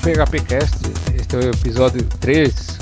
PHPcast. Este é o episódio 3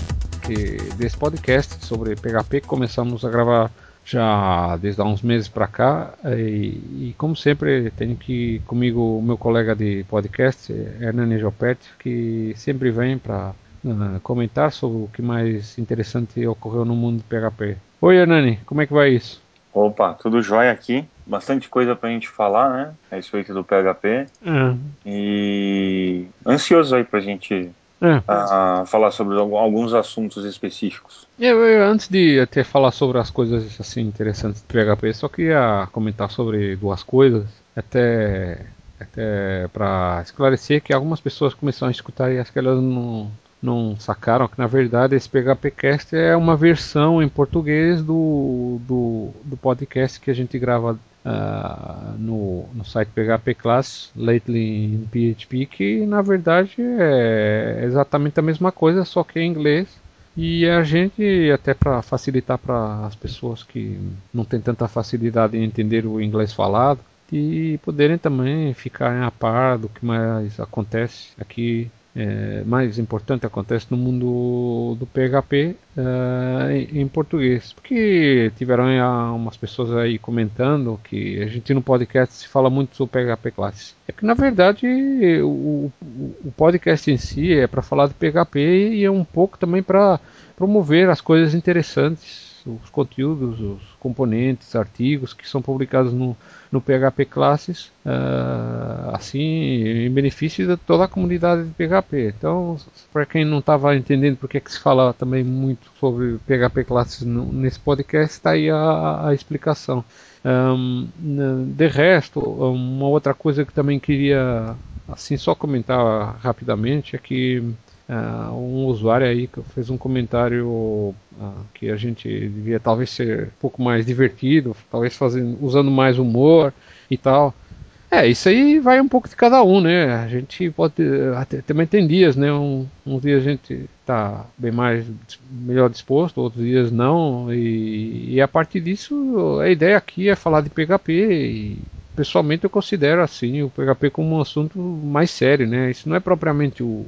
desse podcast sobre PHP que começamos a gravar já desde há uns meses para cá. E, e, como sempre, tenho aqui comigo o meu colega de podcast, Hernani Jopet, que sempre vem para uh, comentar sobre o que mais interessante ocorreu no mundo de PHP. Oi, Hernani, como é que vai isso? Opa, tudo jóia aqui. Bastante coisa pra gente falar, né? A respeito do PHP. É. E ansioso aí pra gente É. uh, falar sobre alguns assuntos específicos. Eu, eu, antes de até falar sobre as coisas assim interessantes do PHP, só queria comentar sobre duas coisas, até até para esclarecer que algumas pessoas começaram a escutar e acho que elas não não sacaram que na verdade esse PHPcast é uma versão em português do, do, do podcast que a gente grava uh, no, no site PHP Class Lately in PHP, que na verdade é exatamente a mesma coisa, só que em inglês. E a gente, até para facilitar para as pessoas que não têm tanta facilidade em entender o inglês falado, e poderem também ficar a par do que mais acontece aqui é, mais importante acontece no mundo do PHP uh, em, português. Porque tiveram aí, umas pessoas aí comentando que a gente no podcast se fala muito sobre PHP Classes. É que na verdade o, o podcast em si é para falar de PHP e é um pouco também para promover as coisas interessantes os conteúdos, os componentes, artigos que são publicados no, no PHP Classes, uh, assim, em benefício de toda a comunidade de PHP. Então, para quem não estava entendendo porque é que se fala também muito sobre PHP Classes no, nesse podcast, está aí a, a explicação. Um, de resto, uma outra coisa que também queria assim só comentar rapidamente é que Uh, um usuário aí que fez um comentário uh, que a gente devia talvez ser um pouco mais divertido, talvez fazendo, usando mais humor e tal. É, isso aí vai um pouco de cada um, né? A gente pode até, também tem dias, né? Um, um dia a gente tá bem mais melhor disposto, outros dias não. E, e a partir disso, a ideia aqui é falar de PHP e pessoalmente eu considero assim o PHP como um assunto mais sério, né? Isso não é propriamente o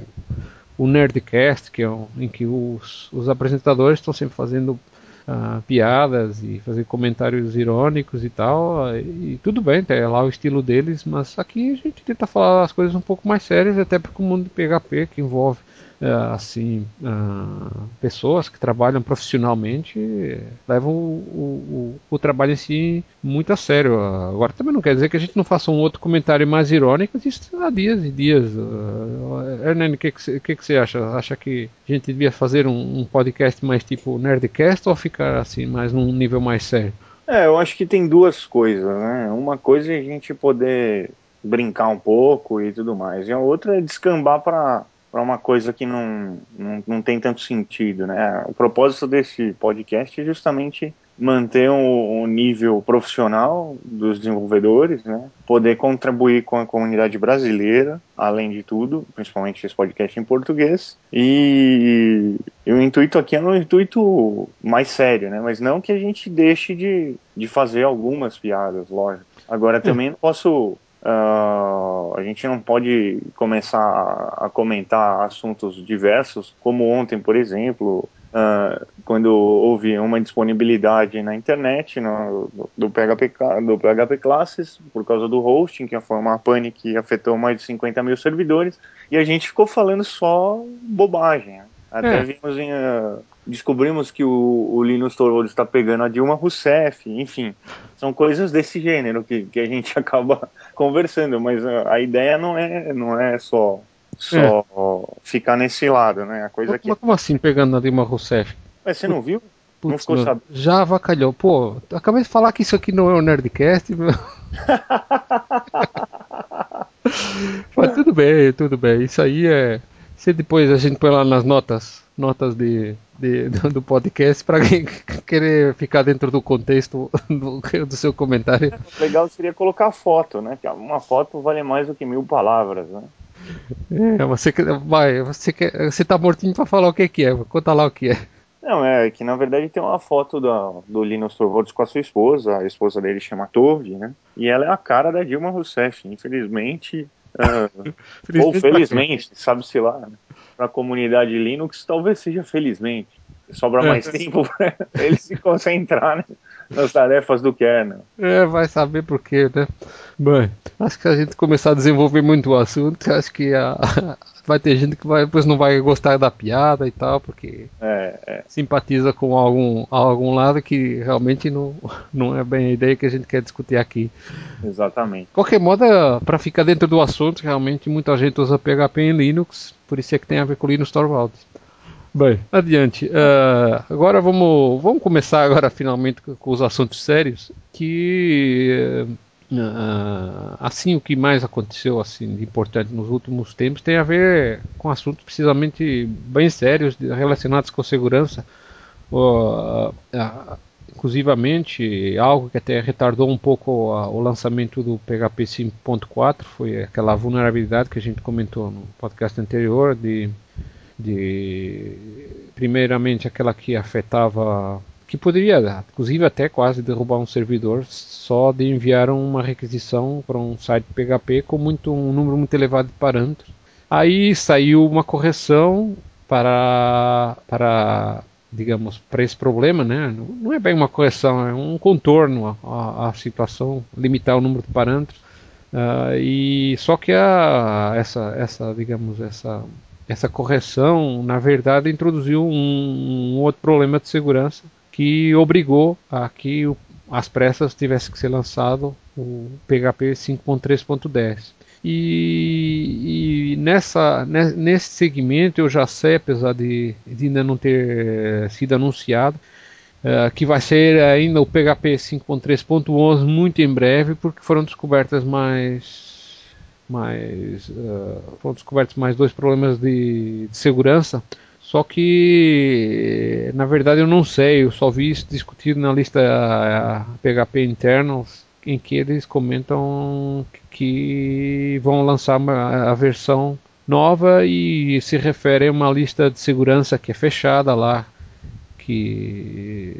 o Nerdcast, que é um, em que os, os apresentadores estão sempre fazendo uh, piadas e fazendo comentários irônicos e tal. E, tudo bem, é lá o estilo deles, mas aqui a gente tenta falar as coisas um pouco mais sérias, até porque o mundo de PHP, que envolve assim uh, pessoas que trabalham profissionalmente levam o, o, o, trabalho em si muito a sério. Agora também não quer dizer que a gente não faça um outro comentário mais irônico, isso há dias e dias. Uh, Hernani, o que, que, que, que você acha? Acha que a gente devia fazer um, um podcast mais tipo Nerdcast ou ficar assim mais num nível mais sério? É, eu acho que tem duas coisas, né? Uma coisa é a gente poder brincar um pouco e tudo mais, e a outra é descambar para para uma coisa que não, não, não tem tanto sentido, né? O propósito desse podcast é justamente manter o, o, nível profissional dos desenvolvedores, né? Poder contribuir com a comunidade brasileira, além de tudo, principalmente esse podcast em português. E, e o intuito aqui é um intuito mais sério, né? Mas não que a gente deixe de, de fazer algumas piadas, lógico. Agora também não posso Uh, a gente não pode começar a, a, comentar assuntos diversos, como ontem, por exemplo, uh, quando houve uma disponibilidade na internet no, do, PHP, do PHP Classes, por causa do hosting, que foi uma pane que afetou mais de 50 mil servidores, e a gente ficou falando só bobagem. Até é. vimos em, uh, descobrimos que o, o Linus Torvalds está pegando a Dilma Rousseff, enfim, são coisas desse gênero que, que a gente acaba conversando, mas a, a ideia não é, não é só, só é. ficar nesse lado, né? A coisa mas, que... como assim pegando a Dilma Rousseff? Mas você não viu? Putz, não ficou meu, sabendo? Já avacalhou. Pô, acabei de falar que isso aqui não é um Nerdcast. Mas tudo bem, tudo bem. Isso aí é. Se depois a gente põe lá nas notas, notas de, de do podcast para quem querer ficar dentro do contexto do, do, seu comentário. Legal seria colocar foto, né? Que uma foto vale mais do que mil palavras, né? É, você vai, você quer, você tá mortinho para falar o que, que é? Conta lá o que é. Não, é que na verdade tem uma foto da, do Linus Torvalds com a sua esposa, a esposa dele chama Tove, né? E ela é a cara da Dilma Rousseff. Infelizmente, Uh, felizmente ou felizmente, sabe-se lá. Né? Para a comunidade Linux, talvez seja felizmente. Sobra é. mais tempo para eles se concentrar né, nas tarefas do kernel. É, vai saber por quê, né? Bem, acho que a gente começar a desenvolver muito o assunto, acho que a, vai ter gente que vai, depois não vai gostar da piada e tal, porque é, é. simpatiza com algum, algum lado que realmente não, não é bem a ideia que a gente quer discutir aqui. Exatamente. Qualquer modo, para ficar dentro do assunto, realmente muita gente usa PHP em Linux, por isso é que tem a ver com Linux Torvalds. Bem, adiante. Uh, agora vamos, vamos começar agora finalmente com os assuntos sérios, que Uh, assim, o que mais aconteceu assim de importante nos últimos tempos tem a ver com assuntos precisamente bem sérios relacionados com segurança. Uh, inclusivamente, algo que até retardou um pouco o lançamento do PHP 5.4 foi aquela vulnerabilidade que a gente comentou no podcast anterior de, de primeiramente aquela que afetava que poderia, inclusive até quase derrubar um servidor só de enviar uma requisição para um site PHP com muito, um número muito elevado de parâmetros. Aí saiu uma correção para, para digamos, para esse problema, né? Não é bem uma correção, é um contorno à, situação, limitar o número de parâmetros. Uh, e só que a, essa, essa, digamos, essa, essa correção, na verdade, introduziu um, um outro problema de segurança que obrigou a que o, às pressas tivesse que ser lançado o PHP 5.3.10. E, e, nessa, nesse segmento eu já sei, apesar de, de ainda não ter sido anunciado, uh, que vai ser ainda o PHP 5.3.11 muito em breve, porque foram descobertas mais mais uh, foram descobertos mais dois problemas de, de segurança só que, na verdade, eu não sei. Eu só vi isso discutido na lista PHP Internals, em que eles comentam que vão lançar a versão nova e se refere a uma lista de segurança que é fechada lá, que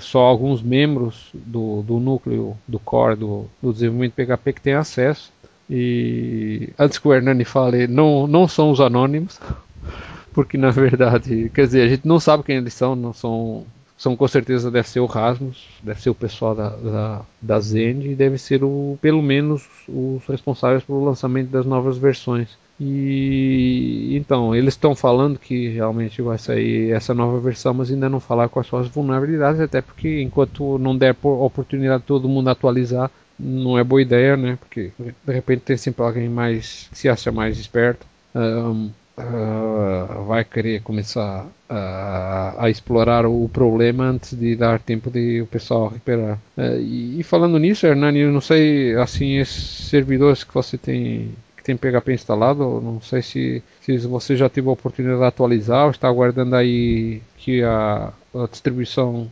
só alguns membros do, do núcleo, do core do, do desenvolvimento PHP que têm acesso. E antes que o Hernani fale, não, não são os anônimos, porque na verdade, quer dizer, a gente não sabe quem eles são, não são, são com certeza deve ser o Rasmus, deve ser o pessoal da, da, da Zend e deve ser o, pelo menos os responsáveis pelo lançamento das novas versões. E então, eles estão falando que realmente vai sair essa nova versão, mas ainda não falar são as vulnerabilidades, até porque enquanto não der oportunidade todo mundo atualizar, não é boa ideia, né? Porque de repente tem sempre alguém mais que se acha mais esperto. Um, uh, vai querer começar a, a, explorar o problema antes de dar tempo de o pessoal recuperar. Uh, e, e, falando nisso, Hernani, eu não sei, assim, esses servidores que você tem que tem PHP instalado, não sei se, se você já teve a oportunidade de atualizar ou está aguardando aí que a, a distribuição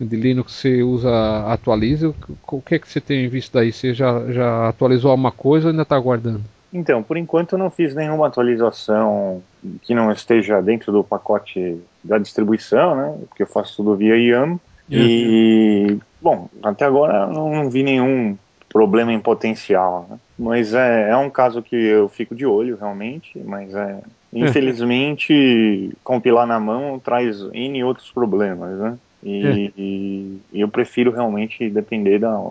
de Linux você usa atualize. O, o que é que você tem visto daí? Você já, já atualizou alguma coisa ou ainda está aguardando? Então, por enquanto eu não fiz nenhuma atualização que não esteja dentro do pacote da distribuição, né? Porque eu faço tudo via YAM. Uhum. E, bom, até agora não, não vi nenhum problema em potencial. Né? Mas é, é um caso que eu fico de olho, realmente. Mas é, infelizmente, compilar na mão traz N outros problemas, né? E, é. e, eu prefiro realmente depender da,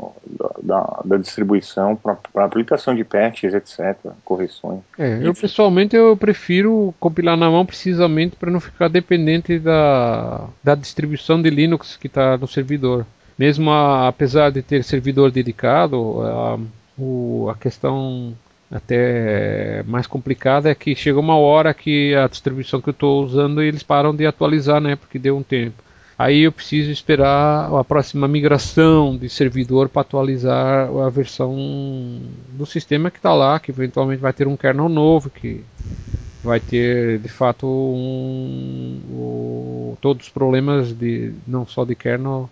da, da distribuição para aplicação de patches, etc., correções. É, eu pessoalmente eu prefiro compilar na mão precisamente para não ficar dependente da, da distribuição de Linux que está no servidor. Mesmo a, apesar de ter servidor dedicado, a, o, a questão até mais complicada é que chega uma hora que a distribuição que eu estou usando eles param de atualizar, né? Porque deu um tempo. Aí eu preciso esperar a próxima migração de servidor para atualizar a versão do sistema que está lá, que eventualmente vai ter um kernel novo, que vai ter de fato um, todos os problemas de não só de kernel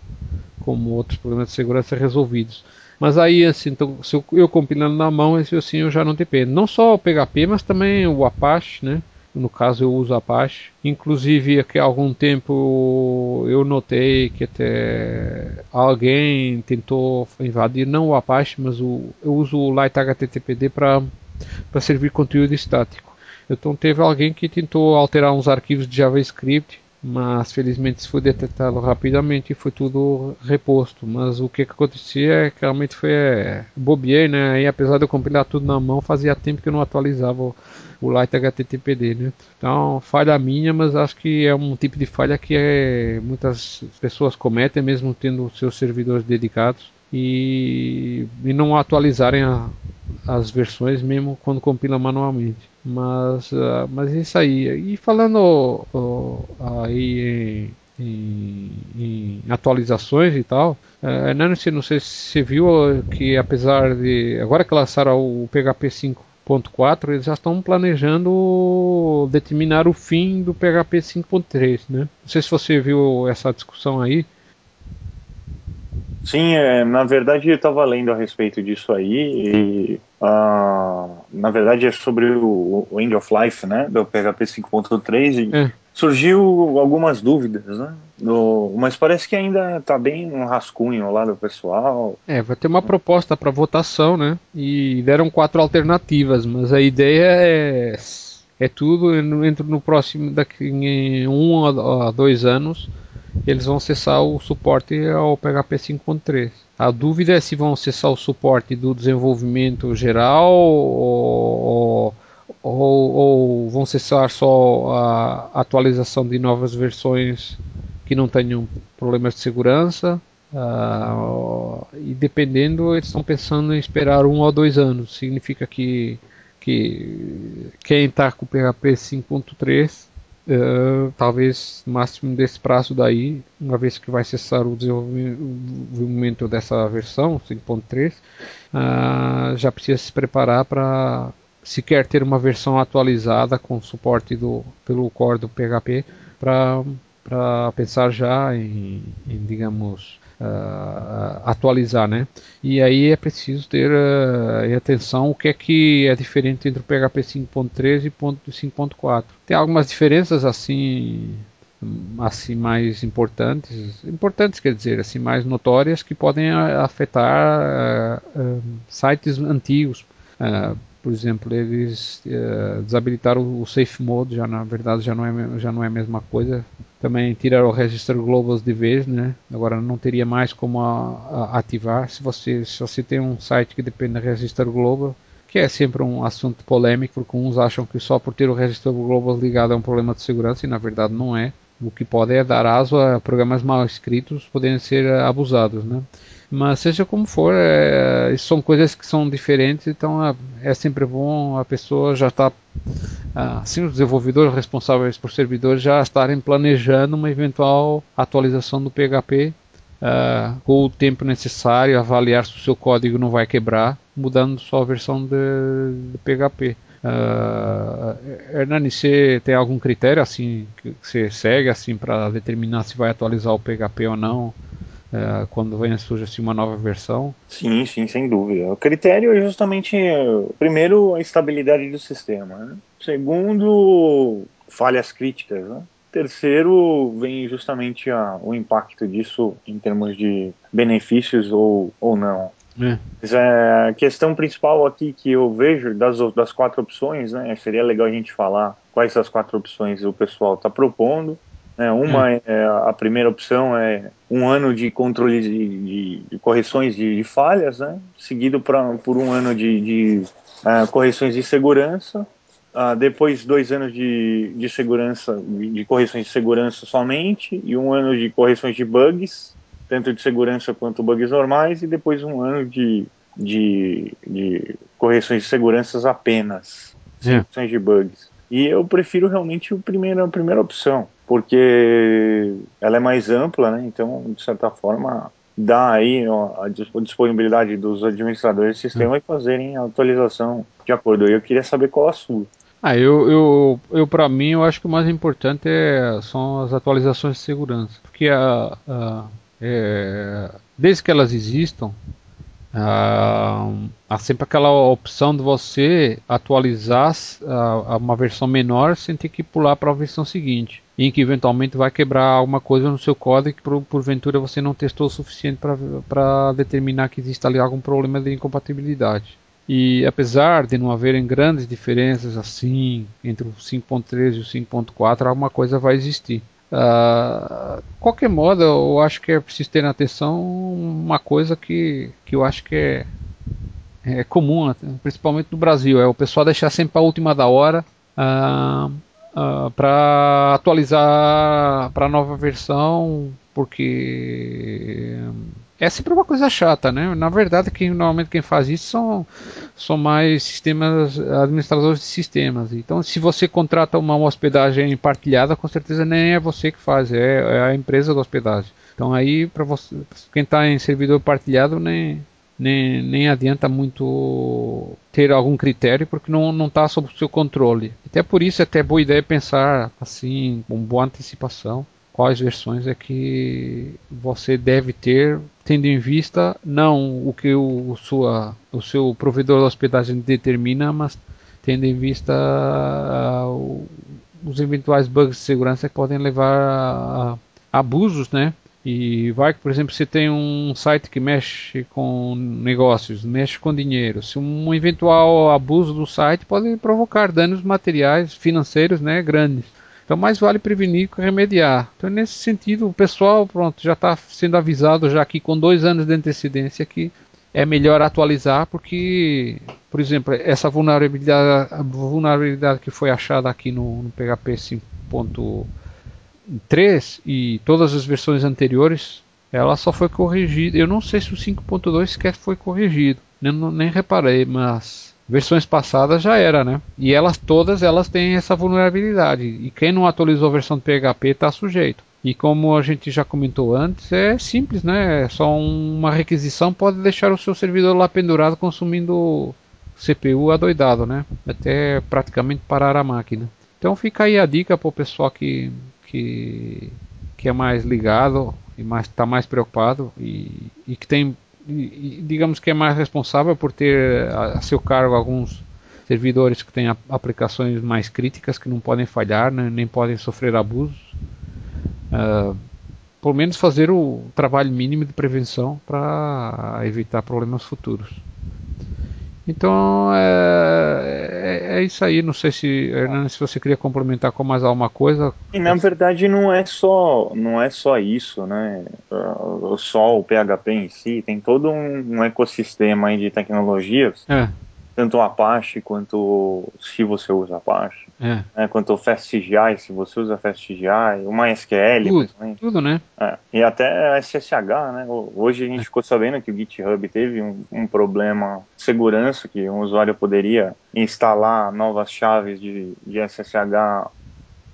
como outros problemas de segurança resolvidos. Mas aí assim, então, se eu, eu compilando na mão, esse assim eu já não dependo. Não só o PHP, mas também o Apache, né? No caso eu uso Apache. Inclusive aqui há algum tempo eu notei que até alguém tentou invadir não o Apache, mas o, eu uso o Light HTTPD para servir conteúdo estático. Então teve alguém que tentou alterar uns arquivos de JavaScript mas felizmente isso foi detectado rapidamente e foi tudo reposto. Mas o que, que acontecia é que realmente foi é, bobiei, né? E apesar de eu compilar tudo na mão, fazia tempo que eu não atualizava o, o Light HTTPD, né? Então, falha minha, mas acho que é um tipo de falha que é, muitas pessoas cometem, mesmo tendo seus servidores dedicados e, e não atualizarem a, as versões mesmo quando compila manualmente. Mas, uh, mas isso aí. E falando uh, aí em, em, em, atualizações e tal, uh, Nancy, não sei se você viu que apesar de. Agora que lançaram o PHP 5.4, eles já estão planejando determinar o fim do PHP 5.3, né? Não sei se você viu essa discussão aí. Sim, é, na verdade eu estava lendo a respeito disso aí e uh, na verdade é sobre o, o, End of Life, né, do PHP 5.3 e é. surgiu algumas dúvidas, né, do, mas parece que ainda está bem um rascunho lá do pessoal. É, vai ter uma proposta para votação, né, e deram quatro alternativas, mas a ideia é é tudo entre no próximo daqui em um a dois anos eles vão cessar o suporte ao PHP 5.3. A dúvida é se vão cessar o suporte do desenvolvimento geral ou, ou, ou vão cessar só a atualização de novas versões que não tenham problemas de segurança. Uh, e dependendo, eles estão pensando em esperar um ou dois anos. Significa que, que quem está com o PHP 5.3 Uh, talvez máximo desse prazo daí, uma vez que vai cessar o desenvolvimento dessa versão 5.3, uh, ah, já precisa se preparar para se quer ter uma versão atualizada com suporte do, pelo core do PHP para pensar já em, em digamos uh, atualizar, né? E aí é preciso ter uh, atenção o que é que é diferente entre o PHP 5.3 e 5.4. Tem algumas diferenças assim assim mais importantes, importantes quer dizer, assim mais notórias que podem afetar uh, sites antigos. Por exemplo, eles uh, desabilitaram o Safe Mode, já na verdade já não é, já não é a mesma coisa. Também tiraram o Register Globals de vez, né? Agora não teria mais como a, a ativar. Se você, se você tem um site que depende do Register Global, que é sempre um assunto polêmico, porque uns acham que só por ter o Register Global ligado é um problema de segurança, e na verdade não é. O que pode é dar aso a programas mal escritos poderem ser abusados, né? Mas seja como for, é, são coisas que são diferentes, então é, é sempre bom a pessoa já estar, tá, assim, os desenvolvedores responsáveis por servidores já estarem planejando uma eventual atualização do PHP Uh, com o tempo necessário, avaliar se o seu código não vai quebrar, mudando só a versão de, de PHP. Uh, Hernani, você tem algum critério assim que você segue assim para determinar se vai atualizar o PHP ou não? É, quando vem surge assim, uma nova versão? Sim, sim, sem dúvida. O critério é justamente, primeiro, a estabilidade do sistema. Né? Segundo, falhas críticas. Né? Terceiro, vem justamente a, o impacto disso em termos de benefícios ou, ou não. É. Mas, é, a questão principal aqui que eu vejo das, das quatro opções, né, seria legal a gente falar quais as quatro opções o pessoal está propondo. Né? Uma é. é, a primeira opção é um ano de controle de, de, de correções de, de, falhas, né? seguido pra, por um ano de, uh, correções de segurança, uh, depois dois anos de, segurança, de, correções de segurança somente, e um ano de correções de bugs, tanto de segurança quanto bugs normais, e depois um ano de, de, correções de segurança apenas, correções de bugs. E eu prefiro realmente o primeiro, a primeira opção porque ela é mais ampla, né? Então, de certa forma, dá aí ó, a disponibilidade dos administradores do sistema e fazerem a atualização de acordo. Eu queria saber qual a sua. Ah, eu, eu, eu para mim, eu acho que o mais importante é, são as atualizações de segurança, porque a, a é, desde que elas existam, Uh, há sempre aquela opção de você atualizar uh, uma versão menor sem ter que pular para a versão seguinte, em que eventualmente vai quebrar alguma coisa no seu código que por, porventura você não testou o suficiente para determinar que existe ali algum problema de incompatibilidade. E apesar de não haverem grandes diferenças assim entre o 5.3 e o 5.4, alguma coisa vai existir. Uh, qualquer modo, eu acho que é preciso ter na atenção uma coisa que, que eu acho que é, é comum, principalmente no Brasil, é o pessoal deixar sempre a última da hora uh, uh, para atualizar para a nova versão, porque é sempre uma coisa chata, né? Na verdade, quem, normalmente quem faz isso são, são mais sistemas, administradores de sistemas. Então, se você contrata uma hospedagem partilhada, com certeza nem é você que faz, é, é a empresa da hospedagem. Então, aí, para quem está em servidor partilhado, nem, nem, nem adianta muito ter algum critério, porque não está sob o seu controle. Até por isso, é até boa ideia pensar assim, com boa antecipação quais versões é que você deve ter, tendo em vista não o que o, sua, o seu provedor de hospedagem determina, mas tendo em vista uh, os eventuais bugs de segurança que podem levar a, a abusos, né? E vai que, por exemplo, você tem um site que mexe com negócios, mexe com dinheiro. Se um eventual abuso do site pode provocar danos materiais, financeiros, né, grandes. Então mais vale prevenir que remediar. Então nesse sentido o pessoal pronto já está sendo avisado já aqui com dois anos de antecedência que é melhor atualizar porque, por exemplo, essa vulnerabilidade, vulnerabilidade que foi achada aqui no, no PHP 5.3 e todas as versões anteriores, ela só foi corrigida. Eu não sei se o 5.2 sequer foi corrigido, nem, nem reparei, mas versões passadas já era, né? E elas todas elas têm essa vulnerabilidade. E quem não atualizou a versão do PHP está sujeito. E como a gente já comentou antes, é simples, né? É só uma requisição pode deixar o seu servidor lá pendurado consumindo CPU adoidado, né? Até praticamente parar a máquina. Então fica aí a dica para o pessoal que, que, que é mais ligado e está mais preocupado e, e que tem digamos que é mais responsável por ter a, seu cargo alguns servidores que têm aplicações mais críticas que não podem falhar, né, nem podem sofrer abusos. Uh, pelo menos fazer o trabalho mínimo de prevenção para evitar problemas futuros. Então é, é, é, isso aí. Não sei se Hernani, se você queria complementar com mais alguma coisa. E na verdade não é só não é só isso, né? Só o PHP em si tem todo um, um ecossistema de tecnologias. É tanto o Apache quanto se você usa Apache, é. né, quanto o FastCGI, se você usa FastCGI, o MySQL, tudo, tudo né? É, e até SSH, né? Hoje a gente é. ficou sabendo que o GitHub teve um, um, problema de segurança que um usuário poderia instalar novas chaves de, de SSH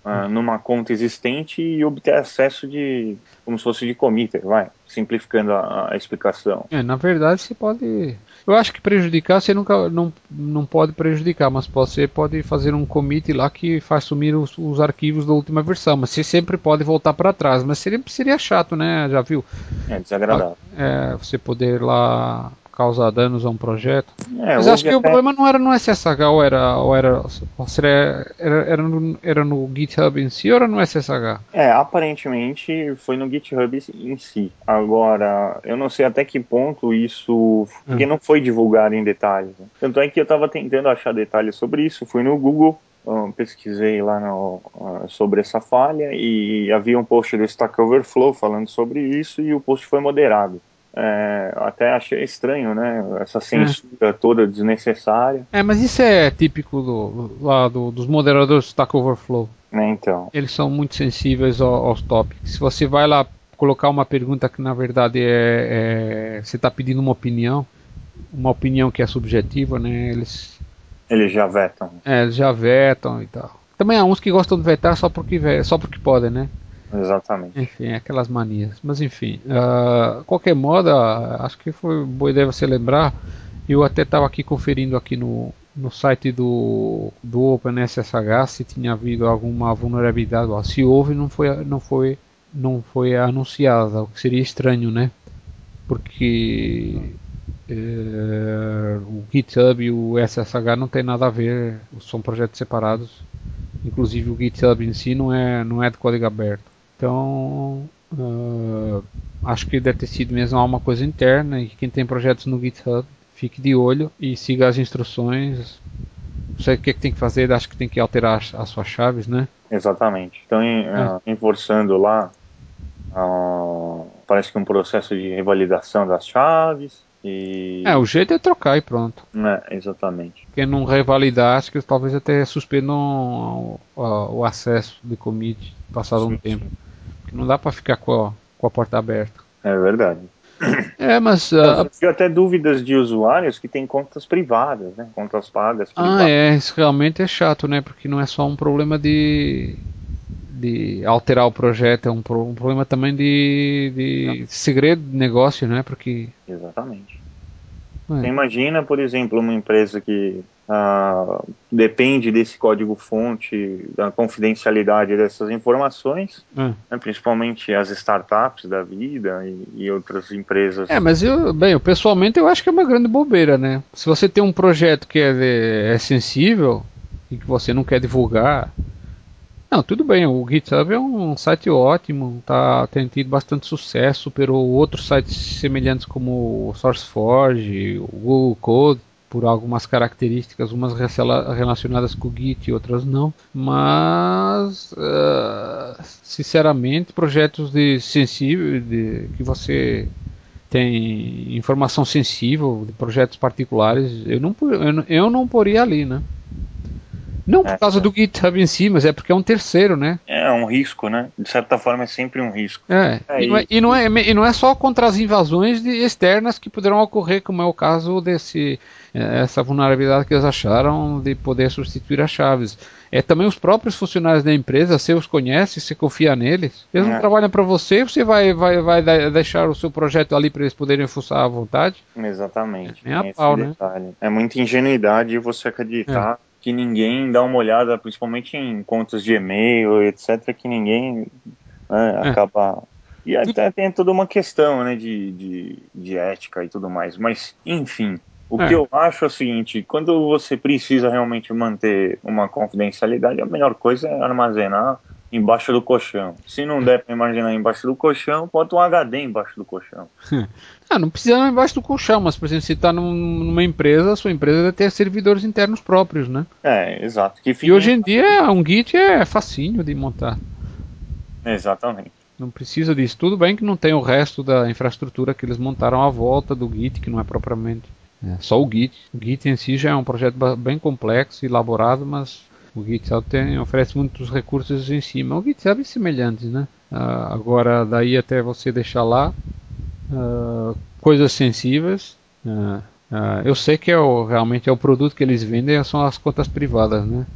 uh, numa conta existente e obter acesso de como se fosse de committer, vai, simplificando a, a, explicação. É, na verdade você pode, eu acho que prejudicar você nunca não, não pode prejudicar, mas você pode fazer um commit lá que faz sumir os, os arquivos da última versão, mas você sempre pode voltar para trás, mas seria seria chato, né? Já viu? É desagradável. É, você poder lá causar danos a um projeto. É, Mas acho que até... o problema não era no SSH, ou era, ou era, ou era, era, no, era no GitHub em si ou era no SSH? É, aparentemente foi no GitHub em si. Agora, eu não sei até que ponto isso. Porque hum. não foi divulgado em detalhes. Né? Tanto é que eu estava tentando achar detalhes sobre isso, fui no Google. pesquisei lá no, sobre essa falha e havia um post do Stack Overflow falando sobre isso e o post foi moderado. É, até achei estranho, né? Essa censura é. toda desnecessária. É, mas isso é típico do, lá do, dos moderadores do Stack Overflow. É, então. Eles são muito sensíveis ao, aos tópicos. Se você vai lá colocar uma pergunta que na verdade é, é você está pedindo uma opinião, uma opinião que é subjetiva, né? Eles eles já vetam. É, eles já vetam e tal. Também há uns que gostam de vetar só porque só porque podem, né? Exatamente. Enfim, aquelas manias. Mas enfim, uh, qualquer modo, acho que foi boa ideia você lembrar. Eu até estava aqui conferindo aqui no, no site do, do OpenSSH se tinha havido alguma vulnerabilidade. Se houve, não foi, não foi, não foi anunciada, o que seria estranho, né? Porque é, o GitHub e o SSH não tem nada a ver, são projetos separados. Inclusive o GitHub em si não é, não é de código aberto. Então uh, acho que deve ter sido mesmo uma coisa interna e quem tem projetos no GitHub fique de olho e siga as instruções. Não sei o que, é que tem que fazer, acho que tem que alterar as, as suas chaves, né? Exatamente. Então, em, ah. uh, enforçando lá, uh, parece que um processo de revalidação das chaves. E... É, o jeito é trocar e pronto. É, exatamente. Quem não revalidar, acho que talvez até suspendam o, o, o acesso de commit passado sim, um tempo. Sim. Não dá para ficar com a, com a porta aberta. É verdade. É, mas. Uh, eu tive até dúvidas de usuários que têm contas privadas, né? Contas pagas. Privadas. Ah, é, isso realmente é chato, né? Porque não é só um problema de. de alterar o projeto, é um, um problema também de, de segredo de negócio, né? Porque. Exatamente. É. Você imagina, por exemplo, uma empresa que ah, depende desse código-fonte, da confidencialidade dessas informações, é. né, principalmente as startups da vida e, e, outras empresas. É, mas eu, bem, eu, pessoalmente eu acho que é uma grande bobeira, né? Se você tem um projeto que é, é sensível e que você não quer divulgar, não, tudo bem, o GitHub é um site ótimo, tá, tem tido bastante sucesso, superou outros sites semelhantes como o SourceForge, o Google Code, por algumas características, umas relacionadas com o Git e outras não. Mas, uh, sinceramente, projetos de sensível, de, que você tem informação sensível de projetos particulares, eu não, eu eu não poria ali, né? Não por é, causa do GitHub em si, mas é porque é um terceiro, né? É um risco, né? De certa forma é sempre um risco. É, é e, não é, e, não é, e não é só contra as invasões de, externas que poderão ocorrer, como é o caso desse é, essa vulnerabilidade que eles acharam de poder substituir as chaves. É também os próprios funcionários da empresa, você os conhece, você confia neles. Eles é. não trabalham para você, você vai, vai, vai deixar o seu projeto ali para eles poderem fuçar à vontade? Exatamente. É, a pau, né? É muita ingenuidade você acreditar é que ninguém dá uma olhada, principalmente em contas de e-mail, etc., que ninguém né, é. acaba. E até tem toda uma questão né, de, de, de ética e tudo mais. Mas, enfim, o é. que eu acho é o seguinte: quando você precisa realmente manter uma confidencialidade, a melhor coisa é armazenar embaixo do colchão. Se não der para imaginar embaixo do colchão, bota um HD embaixo do colchão. ah, não precisa embaixo do colchão, mas por exemplo, se está num, numa empresa, a sua empresa deve ter servidores internos próprios, né? É, exato. e hoje em dia um Git é facinho de montar. Exatamente. Não precisa disso. Tudo bem que não tem o resto da infraestrutura que eles montaram à volta do Git, que não é propriamente é, só o Git. O Git em si já é um projeto bem complexo e elaborado, mas o GitHub tem, oferece muitos recursos em cima. O GitHub é semelhante, né? Uh, agora, daí até você deixar lá uh, coisas sensíveis. Uh, eu sei que é o, realmente é o produto que eles vendem, são as contas privadas, né?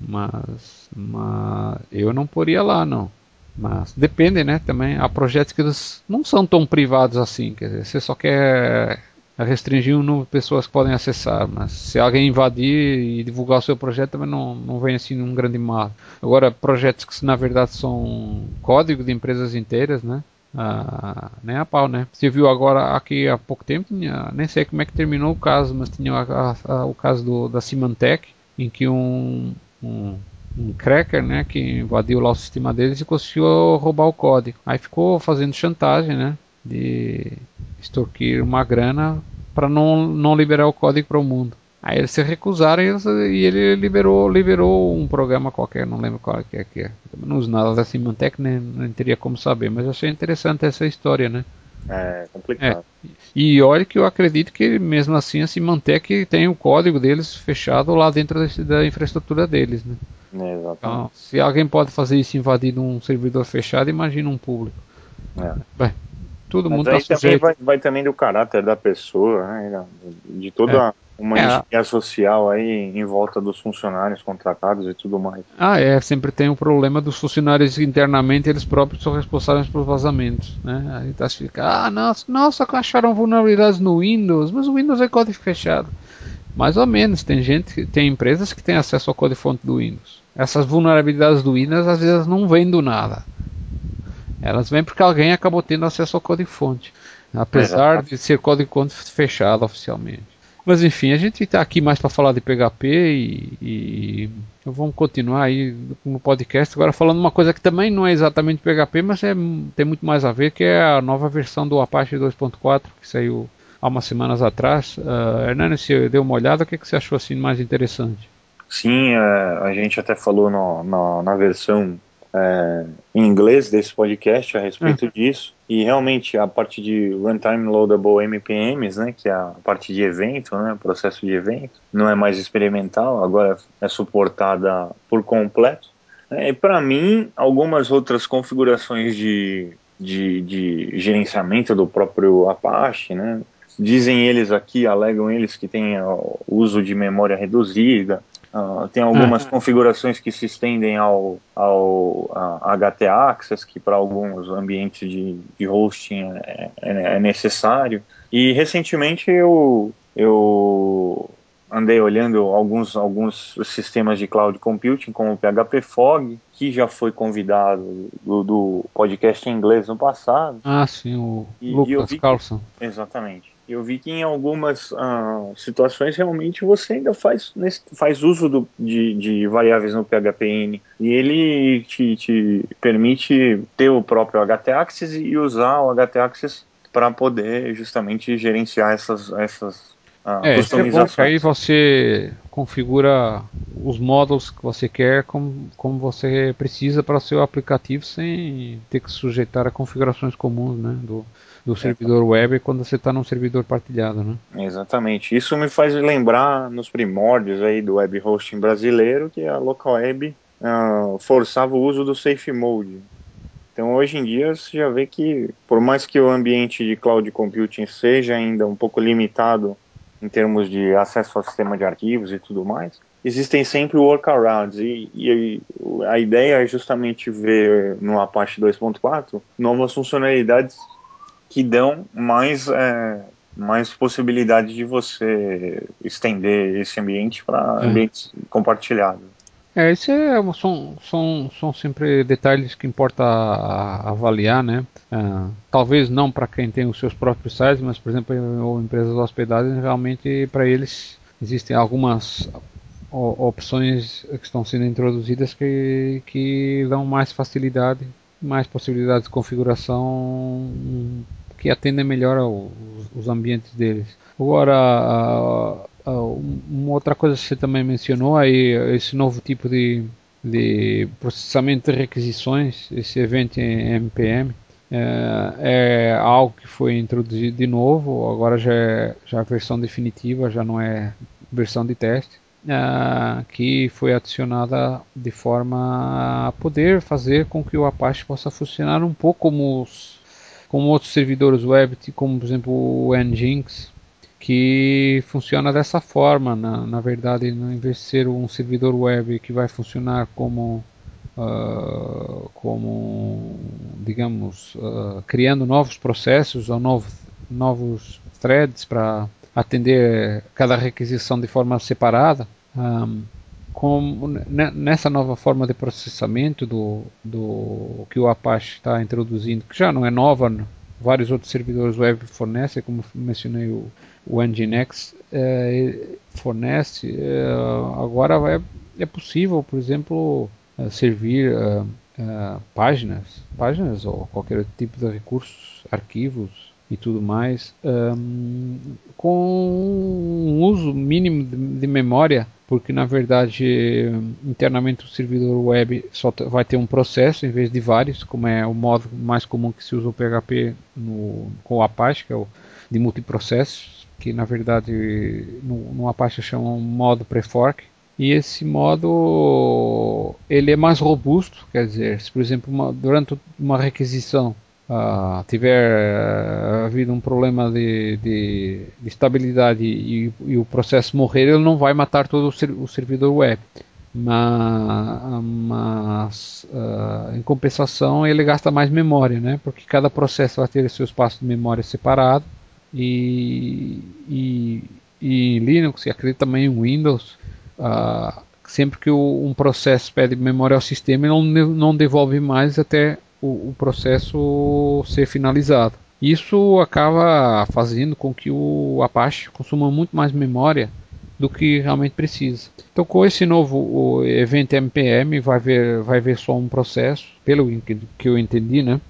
Mas, mas eu não poria lá, não. Mas depende, né? Também há projetos que eles não são tão privados assim. Quer dizer, você só quer restringir o número de pessoas que podem acessar, mas se alguém invadir e divulgar o seu projeto também não, não vem assim um grande mal. Agora, projetos que na verdade são código de empresas inteiras, né? Ah, nem a pau, né? Você viu agora aqui há pouco tempo, tinha, nem sei como é que terminou o caso, mas tinha a, a, o caso do, da Symantec, em que um, um, um cracker, né, que invadiu lá o sistema deles e conseguiu roubar o código. Aí ficou fazendo chantagem, né? De extorquir uma grana para não, não liberar o código para o mundo. Aí eles se recusaram e ele liberou, liberou um programa qualquer, não lembro qual que é que é. Não uso nada da Symantec, nem, nem teria como saber, mas achei interessante essa história, né? É complicado. É. E olha que eu acredito que mesmo assim a Symantec tem o código deles fechado lá dentro da infraestrutura deles, né? É, então, se alguém pode fazer isso invadindo um servidor fechado, imagina um público. É. Bem, Todo Mas mundo aí tá também vai, vai, também do caráter da pessoa, né? de toda é. uma é. engenharia social aí em volta dos funcionários contratados e tudo mais. Ah, é, sempre tem o problema dos funcionários internamente, eles próprios são responsáveis por vazamentos, né? Aí tá fica, ah, nossa, nossa, acharam vulnerabilidades no Windows, mas o Windows é código fechado. Mais ou menos, tem gente, tem empresas que têm acesso ao código fonte do Windows. Essas vulnerabilidades do Windows às vezes não vêm do nada. Elas vêm porque alguém acabou tendo acesso ao código-fonte. apesar Exato. de ser código fechado oficialmente. Mas enfim, a gente está aqui mais para falar de PHP e, e, vamos continuar aí no podcast agora falando uma coisa que também não é exatamente PHP, mas é, tem muito mais a ver, que é a nova versão do Apache 2.4 que saiu há umas semanas atrás. Uh, Hernani, você deu uma olhada, o que, que você achou assim mais interessante? Sim, é, a gente até falou no, no, na versão é, em inglês desse podcast a respeito uhum. disso. E realmente a parte de Runtime Loadable MPMs, né, que é a parte de evento, né, processo de evento, não é mais experimental, agora é suportada por completo. É, e para mim, algumas outras configurações de, de, de, gerenciamento do próprio Apache, né, dizem eles aqui, alegam eles que tem uso de memória reduzida, Uh, tem algumas ah. configurações que se estendem ao, ao HT Access, que para alguns ambientes de, de hosting é, é, é, necessário. E recentemente eu, eu andei olhando alguns, alguns sistemas de cloud computing, como o PHP Fog, que já foi convidado do, do podcast em inglês no passado. Ah, sim, o e, Lucas e Carlson. Exatamente eu vi que em algumas uh, situações realmente você ainda faz, faz uso do, de, de, variáveis no PHPN e ele te, te, permite ter o próprio htaccess e usar o htaccess para poder justamente gerenciar essas, essas uh, é, customizações. É aí você configura os módulos que você quer como, como você precisa para o seu aplicativo sem ter que sujeitar a configurações comuns né, do, do servidor web quando você está num servidor partilhado, né? Exatamente. Isso me faz lembrar nos primórdios aí do web hosting brasileiro que a local web uh, forçava o uso do safe mode. Então hoje em dia você já vê que por mais que o ambiente de cloud computing seja ainda um pouco limitado em termos de acesso ao sistema de arquivos e tudo mais, existem sempre workarounds e, e, a ideia é justamente ver no Apache 2.4 novas funcionalidades que dão mais, é, mais possibilidade de você estender esse ambiente para é. ambientes compartilhados. É, isso é, são, são, são sempre detalhes que importa avaliar, né? É, talvez não para quem tem os seus próprios sites, mas por exemplo, ou empresas hospedadas, realmente para eles existem algumas opções que estão sendo introduzidas que, que dão mais facilidade, mais possibilidades de configuração que atendem melhor os ambientes deles. Agora, uma outra coisa que você também mencionou aí, esse novo tipo de, de processamento de requisições, esse evento em MPM, é, é, algo que foi introduzido de novo, agora já é, já é versão definitiva, já não é versão de teste, é, que foi adicionada de forma a poder fazer com que o Apache possa funcionar um pouco como os como outros servidores web, como por exemplo o Nginx, que funciona dessa forma. Na, na verdade, em vez de ser um servidor web que vai funcionar como Uh, como digamos uh, criando novos processos ou novos, novos threads para atender cada requisição de forma separada um, com, nessa nova forma de processamento do, do que o Apache está introduzindo, que já não é nova, vários outros servidores web fornecem, como mencionei o, o Nginx é, fornece, é, agora é, é possível, por exemplo, é, servir é, é, páginas, páginas ou qualquer tipo de recursos, arquivos e tudo mais, com um uso mínimo de, de, memória, porque na verdade internamente o servidor web só vai ter um processo em vez de vários, como é o modo mais comum que se usa o PHP no, com o Apache, que é o de multiprocessos, que na verdade no Apache chama um modo pré-fork. E esse modo ele é mais robusto, quer dizer, se por exemplo uma, durante uma requisição uh, tiver uh, havido um problema de, de, de estabilidade e, e, o processo morrer, ele não vai matar todo o, ser, o servidor web. Mas, mas uh, em compensação ele gasta mais memória, né? porque cada processo vai ter seu espaço de memória separado e, e, e Linux e acredito também em Windows uh, sempre que o, um processo pede memória ao sistema ele não, não devolve mais até o, o processo ser finalizado. Isso acaba fazendo com que o Apache consuma muito mais memória do que realmente precisa. Então, com esse novo evento MPM, vai ver, vai ver só um processo, pelo que eu entendi, né?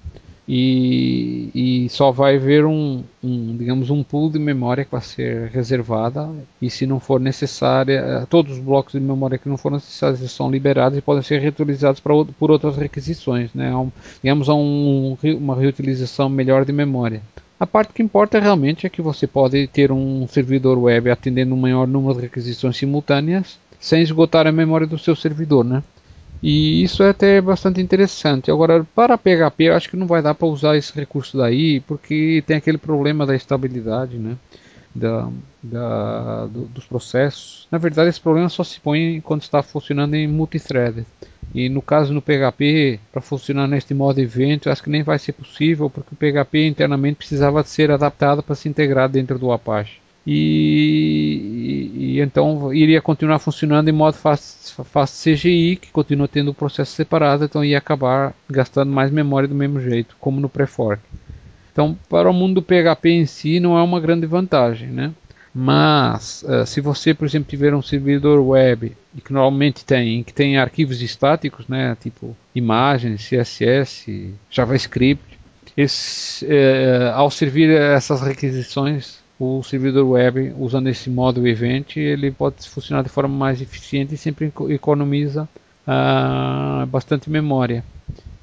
E, e só vai haver um, um, digamos um pool de memória que vai ser reservada. E se não for necessária eh, todos os blocos de memória que não foram necessários são liberados e podem ser reutilizados para, por outras requisições né? Um, digamos um, uma reutilização melhor de memória. A parte que importa realmente é que você pode ter um servidor web atendendo um maior número de requisições simultâneas sem esgotar a memória do seu servidor né e isso é até bastante interessante. Agora, para PHP, eu acho que não vai dar para usar esse recurso daí, porque tem aquele problema da estabilidade, né? Da, da, do, dos processos. Na verdade, esse problema só se põe quando está funcionando em multithread. E no caso no PHP, para funcionar neste modo evento, acho que nem vai ser possível, porque o PHP internamente precisava ser adaptado para se integrar dentro do Apache e, e, então iria continuar funcionando em modo fast, CGI, que continua tendo o processo separado, então ia acabar gastando mais memória do mesmo jeito, como no pré-fork. Então, para o mundo do PHP em si, não é uma grande vantagem, né? Mas, uh, se você, por exemplo, tiver um servidor web, e que normalmente tem, que tem arquivos estáticos, né, tipo imagens, CSS, JavaScript, esse, uh, ao servir essas requisições o servidor web usando esse modo event ele pode funcionar de forma mais eficiente e sempre economiza uh, bastante memória.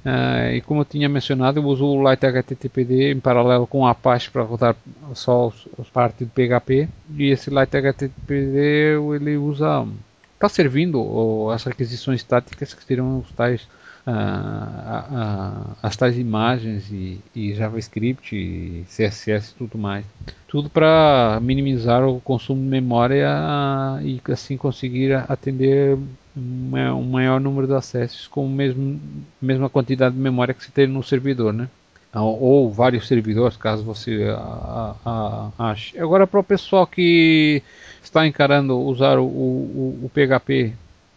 Uh, e como eu tinha mencionado eu uso o Lite HTTPD em paralelo com o Apache para rodar só os, os partes do PHP e esse Lite HTTPD ele usa está servindo as requisições estáticas que seriam os tais as tais imagens e, e, JavaScript, e CSS e tudo mais. Tudo para minimizar o consumo de memória e assim conseguir atender um maior número de acessos com a mesma quantidade de memória que você tem no servidor, né? ou vários servidores, caso você ache. Agora, para o pessoal que está encarando usar o, o, o PHP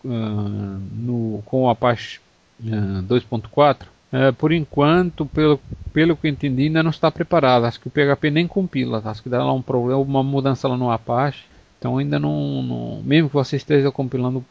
uh, no, com o Apache 2.4, é, por enquanto, pelo, pelo que eu entendi, ainda não está preparado. Acho que o PHP nem compila. Acho que dá lá um problema, uma mudança lá no Apache. Então ainda não, não mesmo que você esteja compilando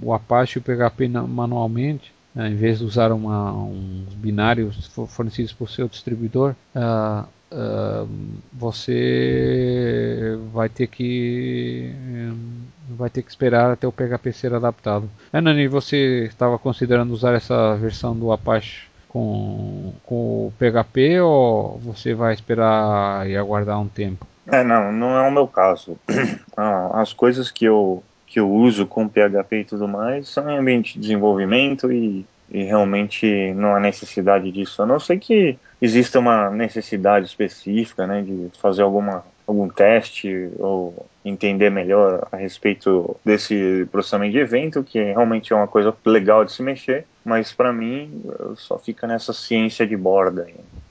o Apache e o PHP manualmente, né, em vez de usar uma, uns binários fornecidos por seu distribuidor, uh, uh, você vai ter que um, vai ter que esperar até o PHP ser adaptado. É, Nani, você estava considerando usar essa versão do Apache com, com o PHP ou você vai esperar e aguardar um tempo? É, não, não é o meu caso. Ah, as coisas que eu, que eu uso com PHP e tudo mais são em ambiente de desenvolvimento e, e realmente não há necessidade disso. A não ser que exista uma necessidade específica né, de fazer alguma algum teste ou entender melhor a respeito desse processamento de evento, que realmente é uma coisa legal de se mexer, mas para mim só fica nessa ciência de borda.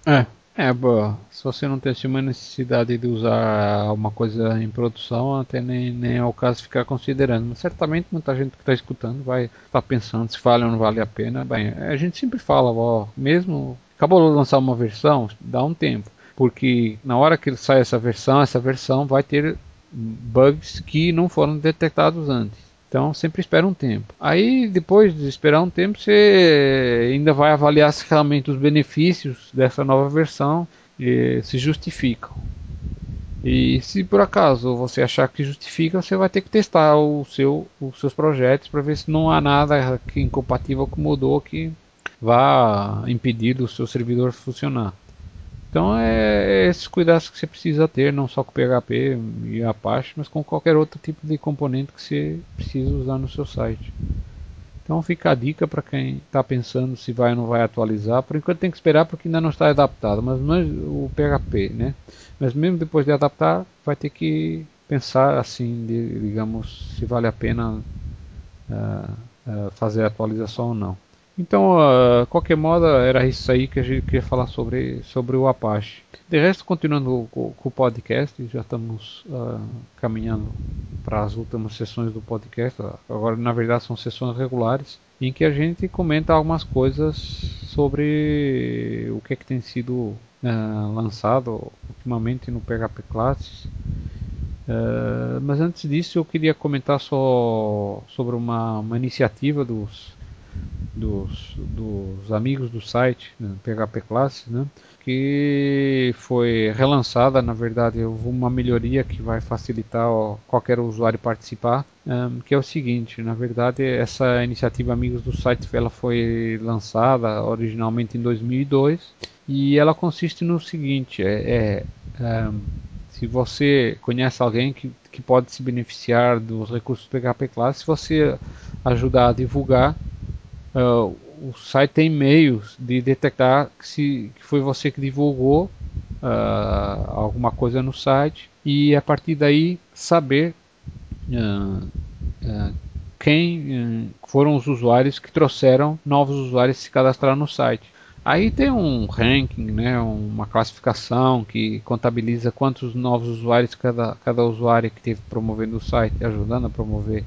É, é, boa. Se você não tem uma necessidade de usar uma coisa em produção, até nem, nem é o caso ficar considerando. Mas certamente muita gente que está escutando vai estar tá pensando se vale ou não vale a pena. Bem, a gente sempre fala, ó, mesmo acabou de lançar uma versão, dá um tempo porque na hora que sai essa versão, essa versão vai ter bugs que não foram detectados antes. Então sempre espera um tempo. Aí depois de esperar um tempo, você ainda vai avaliar se realmente os benefícios dessa nova versão eh, se justificam. E se por acaso você achar que justifica, você vai ter que testar o seu, os seus projetos para ver se não há nada que incompatível que mudou que vá impedir o seu servidor funcionar. Então é, é esses cuidados que você precisa ter, não só com PHP e Apache, mas com qualquer outro tipo de componente que você precisa usar no seu site. Então fica a dica para quem está pensando se vai ou não vai atualizar. Por enquanto tem que esperar porque ainda não está adaptado, mas não é o PHP, né? Mas mesmo depois de adaptar, vai ter que pensar assim, de, digamos, se vale a pena uh, uh, fazer a atualização ou não. Então, uh, qualquer modo, era isso aí que a gente queria falar sobre, sobre o Apache. De resto, continuando com, com o podcast, já estamos uh, caminhando para as últimas sessões do podcast. Agora, na verdade, são sessões regulares. em que a gente comenta algumas coisas sobre o que, é que tem sido uh, lançado ultimamente no PHP Classes. Uh, mas antes disso eu queria comentar só sobre uma, uma iniciativa dos, dos, dos amigos do site né, PHP Classes, né, que foi relançada, na verdade, uma melhoria que vai facilitar qualquer usuário participar, um, que é o seguinte, na verdade, essa iniciativa Amigos do Site ela foi lançada originalmente em 2002 e ela consiste no seguinte, é, é um, se você conhece alguém que, que pode se beneficiar dos recursos PHP Class, se você ajudar a divulgar, uh, o site tem meios de detectar que, se, que foi você que divulgou uh, alguma coisa no site e a partir daí saber uh, quem foram os usuários que trouxeram novos usuários se cadastrar no site. Aí tem um ranking, né, uma classificação que contabiliza quantos novos usuários cada, cada usuário que teve promovendo o site, ajudando a promover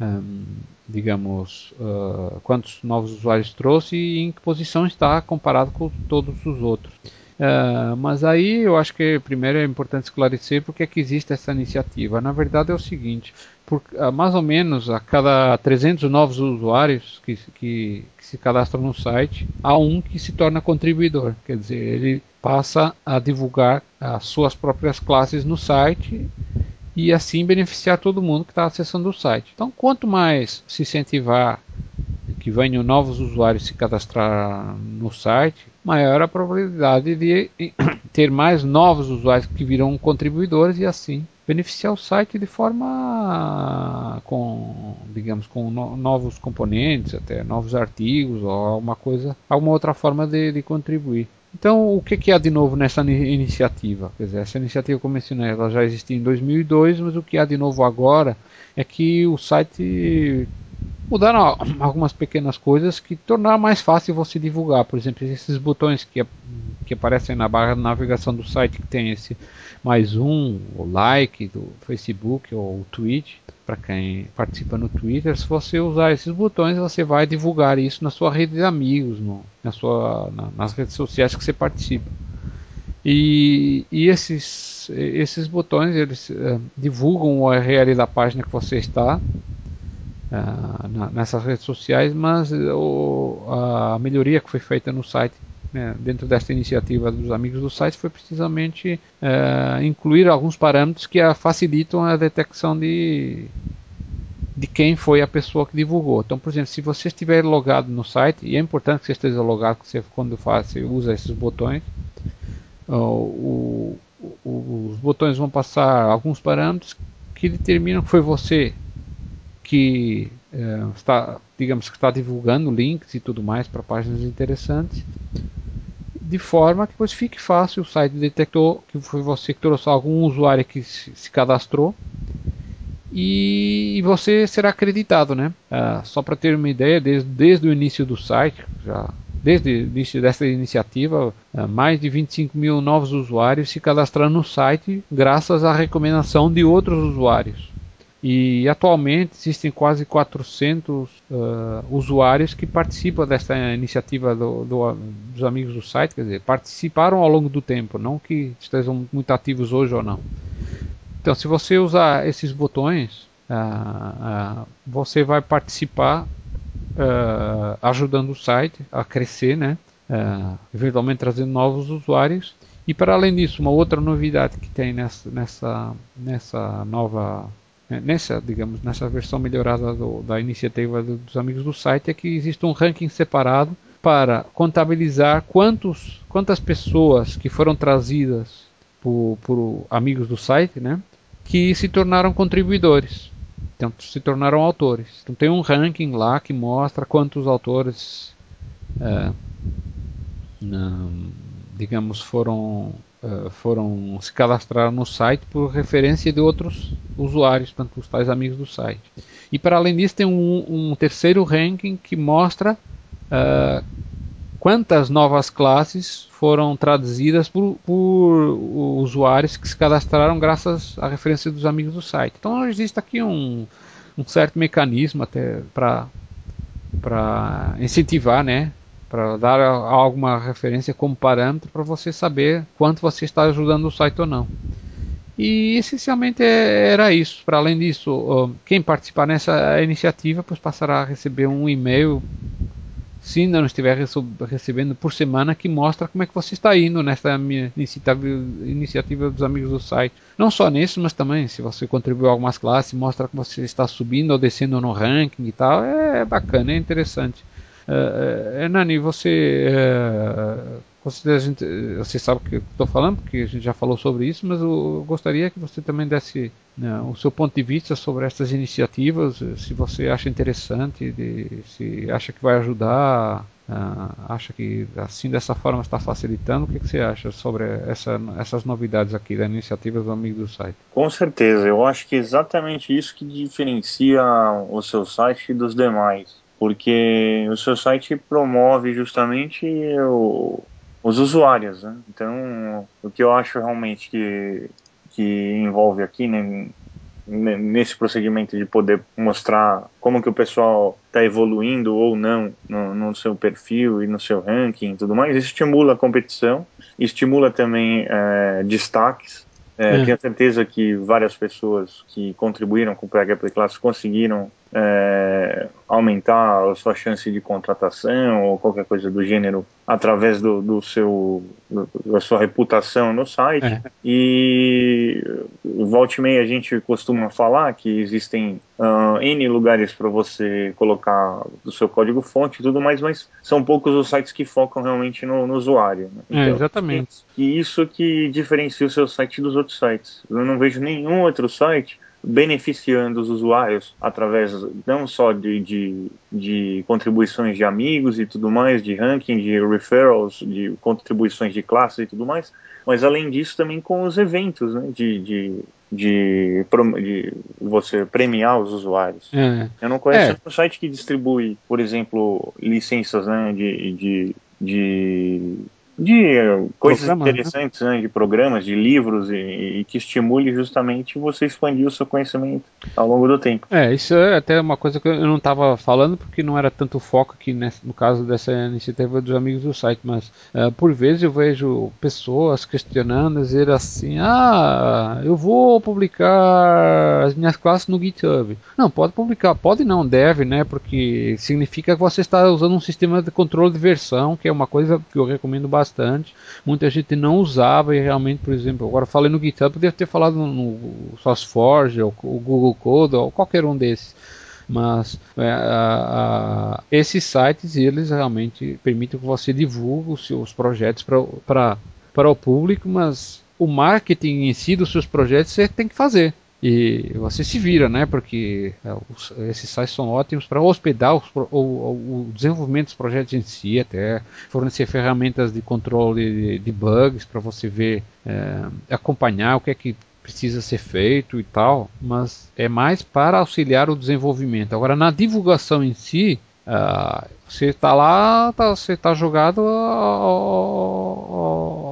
um, digamos, uh, quantos novos usuários trouxe e em que posição está comparado com todos os outros. Uh, mas aí eu acho que primeiro é importante esclarecer porque é que existe essa iniciativa. Na verdade é o seguinte, por, uh, mais ou menos a cada 300 novos usuários que, que, que, se cadastram no site, há um que se torna contribuidor. Quer dizer, ele passa a divulgar as suas próprias classes no site e assim beneficiar todo mundo que está acessando o site. Então, quanto mais se incentivar que venham novos usuários se cadastrar no site, maior a probabilidade de ter mais novos usuários que virão contribuidores e assim beneficiar o site de forma com digamos com no, novos componentes até novos artigos ou alguma coisa alguma outra forma de, de contribuir então, o que, que há de novo nessa iniciativa? Quer dizer, essa iniciativa, como mencionei, ela já existia em 2002, mas o que há de novo agora é que o site mudaram algumas pequenas coisas que tornaram mais fácil você divulgar. Por exemplo, esses botões que, que aparecem na barra de navegação do site que tem esse mais um, o like do Facebook ou o tweet para quem participa no Twitter, se você usar esses botões, você vai divulgar isso na sua rede de amigos, no, na sua, na, nas redes sociais que você participa. E, e esses, esses botões eles uh, divulgam o URL da página que você está na, nessas redes sociais, mas uh, a melhoria que foi feita no site né, dentro desta iniciativa dos amigos do site foi precisamente é, incluir alguns parâmetros que a facilitam a detecção de, de quem foi a pessoa que divulgou. Então, por exemplo, se você estiver logado no site, e é importante que você esteja logado você, quando faz, você usa esses botões, o, o, os botões vão passar alguns parâmetros que determinam que foi você que é, está, digamos que está divulgando links e tudo mais para páginas interessantes de forma que depois fique fácil. O site detectou que foi você que trouxe algum usuário que se, se cadastrou e, você será acreditado, né? Ah, só para ter uma ideia, desde, desde o início do site, já desde o início dessa iniciativa, ah, mais de 25 mil novos usuários se cadastraram no site graças à recomendação de outros usuários. E atualmente existem quase 400 uh, usuários que participam dessa iniciativa do, do, dos amigos do site, quer dizer, participaram ao longo do tempo, não que estejam muito ativos hoje ou não. Então, se você usar esses botões, uh, uh, você vai participar ajudando o site a crescer, né? eventualmente trazendo novos usuários. E para além disso, uma outra novidade que tem nessa, nessa, nessa nova nessa, digamos, nessa versão melhorada do, da iniciativa dos amigos do site é que existe um ranking separado para contabilizar quantos, quantas pessoas que foram trazidas por, por amigos do site, né, que se tornaram contribuidores, então se tornaram autores. Então tem um ranking lá que mostra quantos autores, é, digamos, foram eh, foram se cadastrar no site por referência de outros usuários, tanto os tais amigos do site. E para além disso tem um, um terceiro ranking que mostra uh, quantas novas classes foram traduzidas por, por, usuários que se cadastraram graças à referência dos amigos do site. Então existe aqui um, um certo mecanismo até para incentivar, né? Para dar alguma referência como parâmetro para você saber quanto você está ajudando o site ou não. E essencialmente é, era isso. Para além disso, quem participar nessa iniciativa pois passará a receber um e-mail se ainda não estiver recebendo por semana, que mostra como é que você está indo nessa iniciativa, dos amigos do site. Não só nisso, mas também se você contribuiu a algumas classes, mostra que você está subindo ou descendo no ranking e tal. É bacana, é interessante. Uh, Nani, você uh, você, gente, você sabe o que estou falando, porque a gente já falou sobre isso, mas eu gostaria que você também desse né, o seu ponto de vista sobre essas iniciativas, se você acha interessante, de, se acha que vai ajudar, uh, acha que assim dessa forma está facilitando, o que, que você acha sobre essa, essas novidades aqui da iniciativa do Amigo do Site? Com certeza, eu acho que é exatamente isso que diferencia o seu site dos demais porque o seu site promove justamente o, os usuários. Né? Então, o que eu acho realmente que, que envolve aqui, né, nesse procedimento de poder mostrar como que o pessoal está evoluindo ou não no, no, seu perfil e no seu ranking e tudo mais, estimula a competição, estimula também é, destaques. É, é. Tenho certeza que várias pessoas que contribuíram com o PHP Class conseguiram é, aumentar a sua chance de contratação ou qualquer coisa do gênero através do, do seu do, da sua reputação no site é. e volte e meia a gente costuma falar que existem uh, n lugares para você colocar o seu código fonte e tudo mais mas são poucos os sites que focam realmente no, no usuário né? É, então, é, exatamente e isso que diferencia o seu site dos outros sites eu não vejo nenhum outro site beneficiando os usuários através não só de, de, de, contribuições de amigos e tudo mais, de ranking, de referrals, de contribuições de classe e tudo mais, mas além disso também com os eventos, né, de, de, de, de você premiar os usuários. É. Eu não conheço é. um site que distribui, por exemplo, licenças né, de, de, de de coisas Programa, né? interessantes, né? né? de programas, de livros e, e, que estimule justamente você expandir o seu conhecimento ao longo do tempo. É, isso é até uma coisa que eu não estava falando porque não era tanto foco aqui nesse, no caso dessa iniciativa dos amigos do site, mas uh, por vezes eu vejo pessoas questionando, dizer assim, ah, eu vou publicar as minhas classes no GitHub. Não, pode publicar, pode não, deve, né? Porque significa que você está usando um sistema de controle de versão, que é uma coisa que eu recomendo bastante bastante. Muita gente não usava e realmente, por exemplo, agora falei no GitHub, poderia ter falado no SourceForge ou o Google Code ou qualquer um desses mas é, a, a, esses sites eles realmente permitem que você divulgue os seus projetos para o público, mas o marketing em si dos seus projetos você tem que fazer. E você se vira, né? Porque é, esses sites são ótimos para hospedar os, o, o, desenvolvimento dos projetos em si, até fornecer ferramentas de controle de, de bugs para você ver, é, acompanhar o que é que precisa ser feito e tal, mas é mais para auxiliar o desenvolvimento. Agora, na divulgação em si, Uh, você está lá, tá, você está jogado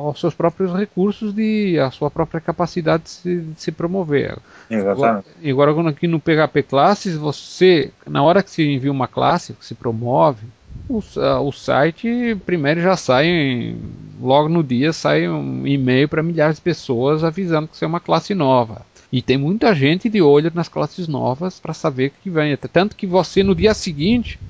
aos seus próprios recursos de a sua própria capacidade de se, de se promover. Exatamente. Agora, agora aqui no PHP Classes, você na hora que você envia uma classe, que se promove, o, o site primeiro já sai logo no dia sai um e-mail para milhares de pessoas avisando que você é uma classe nova. E tem muita gente de olho nas classes novas para saber que vem. Tanto que você no dia seguinte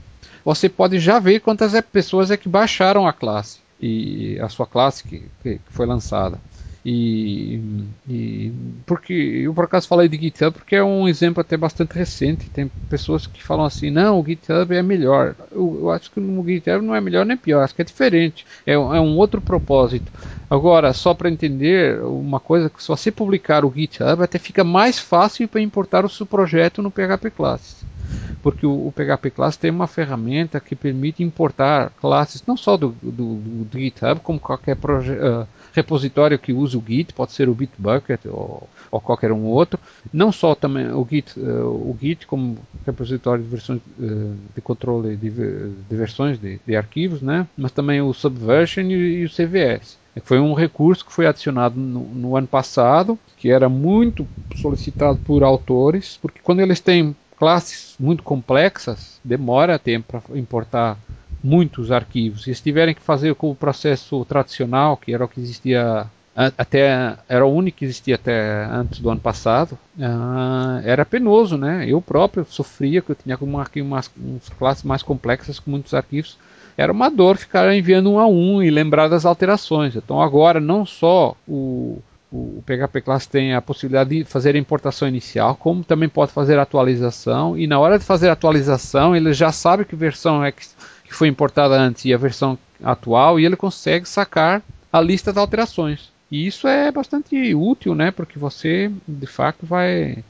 você pode já ver quantas é pessoas é que baixaram a classe e a sua classe que, que foi lançada. E, e, porque eu por acaso falei de GitHub porque é um exemplo até bastante recente. Tem pessoas que falam assim: não, o GitHub é melhor. Eu, eu acho que o GitHub não é melhor nem pior, acho que é diferente. É, é um outro propósito. Agora, só para entender uma coisa: que se você publicar o GitHub, até fica mais fácil para importar o seu projeto no PHP Classes porque o, o PHP Class tem uma ferramenta que permite importar classes não só do, do, do GitHub, como qualquer uh, repositório que use o Git, pode ser o Bitbucket ou, ou qualquer um outro, não só também o Git, uh, o Git como repositório de versões uh, de controle de, de versões de, de, arquivos, né? mas também o Subversion e, e o CVS. Foi um recurso que foi adicionado no, no, ano passado, que era muito solicitado por autores, porque quando eles têm classes muito complexas, demora tempo para importar muitos arquivos. E se tiverem que fazer com o processo tradicional, que era o que existia até era o único que existia até antes do ano passado, uh, era penoso, né? Eu próprio sofria, que eu tinha uma, umas, umas classes mais complexas com muitos arquivos. Era uma dor ficar enviando um a um e lembrar das alterações. Então agora não só o, o PHP Class tem a possibilidade de fazer a importação inicial, como também pode fazer a atualização. E na hora de fazer a atualização, ele já sabe que versão é que, que foi importada antes e a versão atual, e ele consegue sacar a lista de alterações. E isso é bastante útil, né? Porque você, de fato, vai,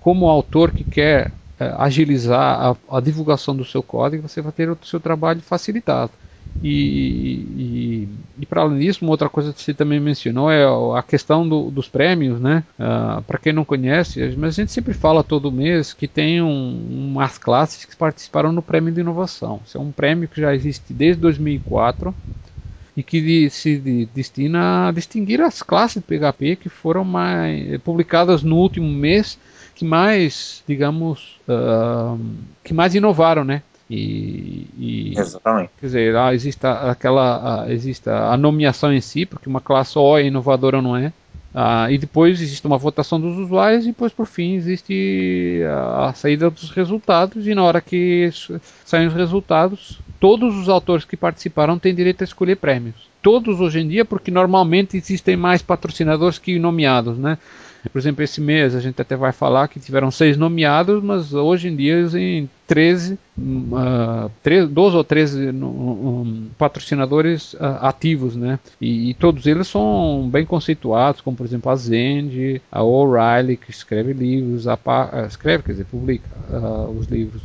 como autor que quer é, agilizar a, a, divulgação do seu código, você vai ter o seu trabalho facilitado. E, e, e para além disso, uma outra coisa que você também mencionou é a questão do, dos prêmios, né? Uh, para quem não conhece, mas a gente sempre fala todo mês que tem um, umas classes que participaram no prêmio de inovação. Isso é um prêmio que já existe desde 2004 e que se destina a distinguir as classes de PHP que foram mais publicadas no último mês que mais, digamos, uh, que mais inovaram, né? E, e, Exatamente. Quer dizer, ah, existe aquela, ah, existe a nomeação em si, porque uma classe O é inovadora ou não é. Ah, e depois existe uma votação dos usuários e depois por fim existe a, a saída dos resultados e na hora que saem os resultados todos os autores que participaram têm direito a escolher prêmios todos hoje em dia porque normalmente existem mais patrocinadores que nomeados né por exemplo, esse mês a gente até vai falar que tiveram seis nomeados, mas hoje em dia em 13, uh, 13 12 ou 13 um, patrocinadores uh, ativos, né? E, e, todos eles são bem conceituados, como por exemplo a Zend, a O'Reilly, que escreve livros, a pa uh, escreve, quer dizer, publica uh, os livros.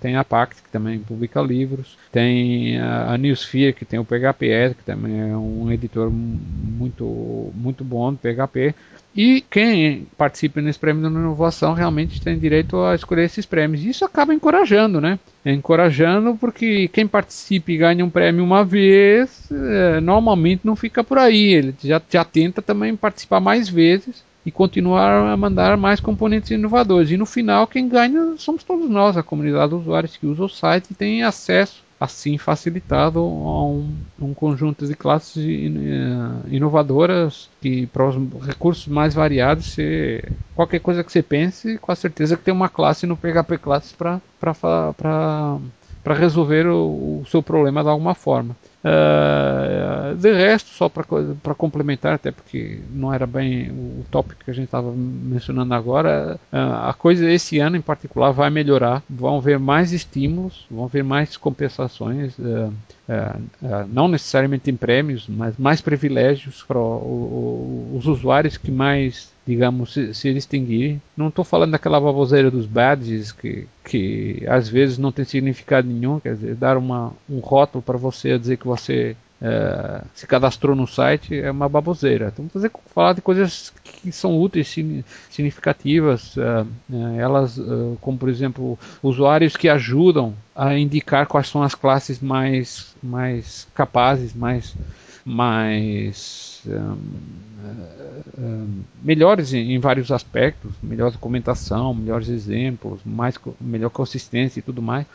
tem a Pact, que também publica livros. Tem a Newsphere, que tem o PHP, que também é um editor muito, muito bom do PHP. E quem participa nesse prêmio de inovação realmente tem direito a escolher esses prêmios. Isso acaba encorajando, né? Encorajando porque quem participa e ganha um prêmio uma vez, é, normalmente não fica por aí. Ele já, já tenta também participar mais vezes e continuar a mandar mais componentes inovadores. E no final, quem ganha somos todos nós, a comunidade de usuários que usa o site e tem acesso assim facilitado a um, um conjunto de classes eh, inovadoras que para os recursos mais variados qualquer coisa que você pense com a certeza que tem uma classe no PHP Classes para para resolver o, o seu problema de alguma forma Uh, de resto, só para complementar, até porque não era bem o tópico que a gente estava mencionando agora, uh, a coisa esse ano em particular vai melhorar. Vão haver mais estímulos, vão haver mais compensações, uh, não necessariamente em prêmios, mas mais privilégios para os usuários que mais digamos, se, se distinguir. Não estou falando daquela baboseira dos badges que, que às vezes não tem significado nenhum, quer dizer, dar uma, um rótulo para você dizer que você é, se cadastrou no site é uma baboseira. Então, fazer, falar de coisas que são úteis, significativas, é, é, elas, é, como por exemplo, usuários que ajudam a indicar quais são as classes mais, mais capazes, mais, mais um, um, melhores em, em, vários aspectos, melhor documentação, melhores exemplos, mais melhor consistência e tudo mais.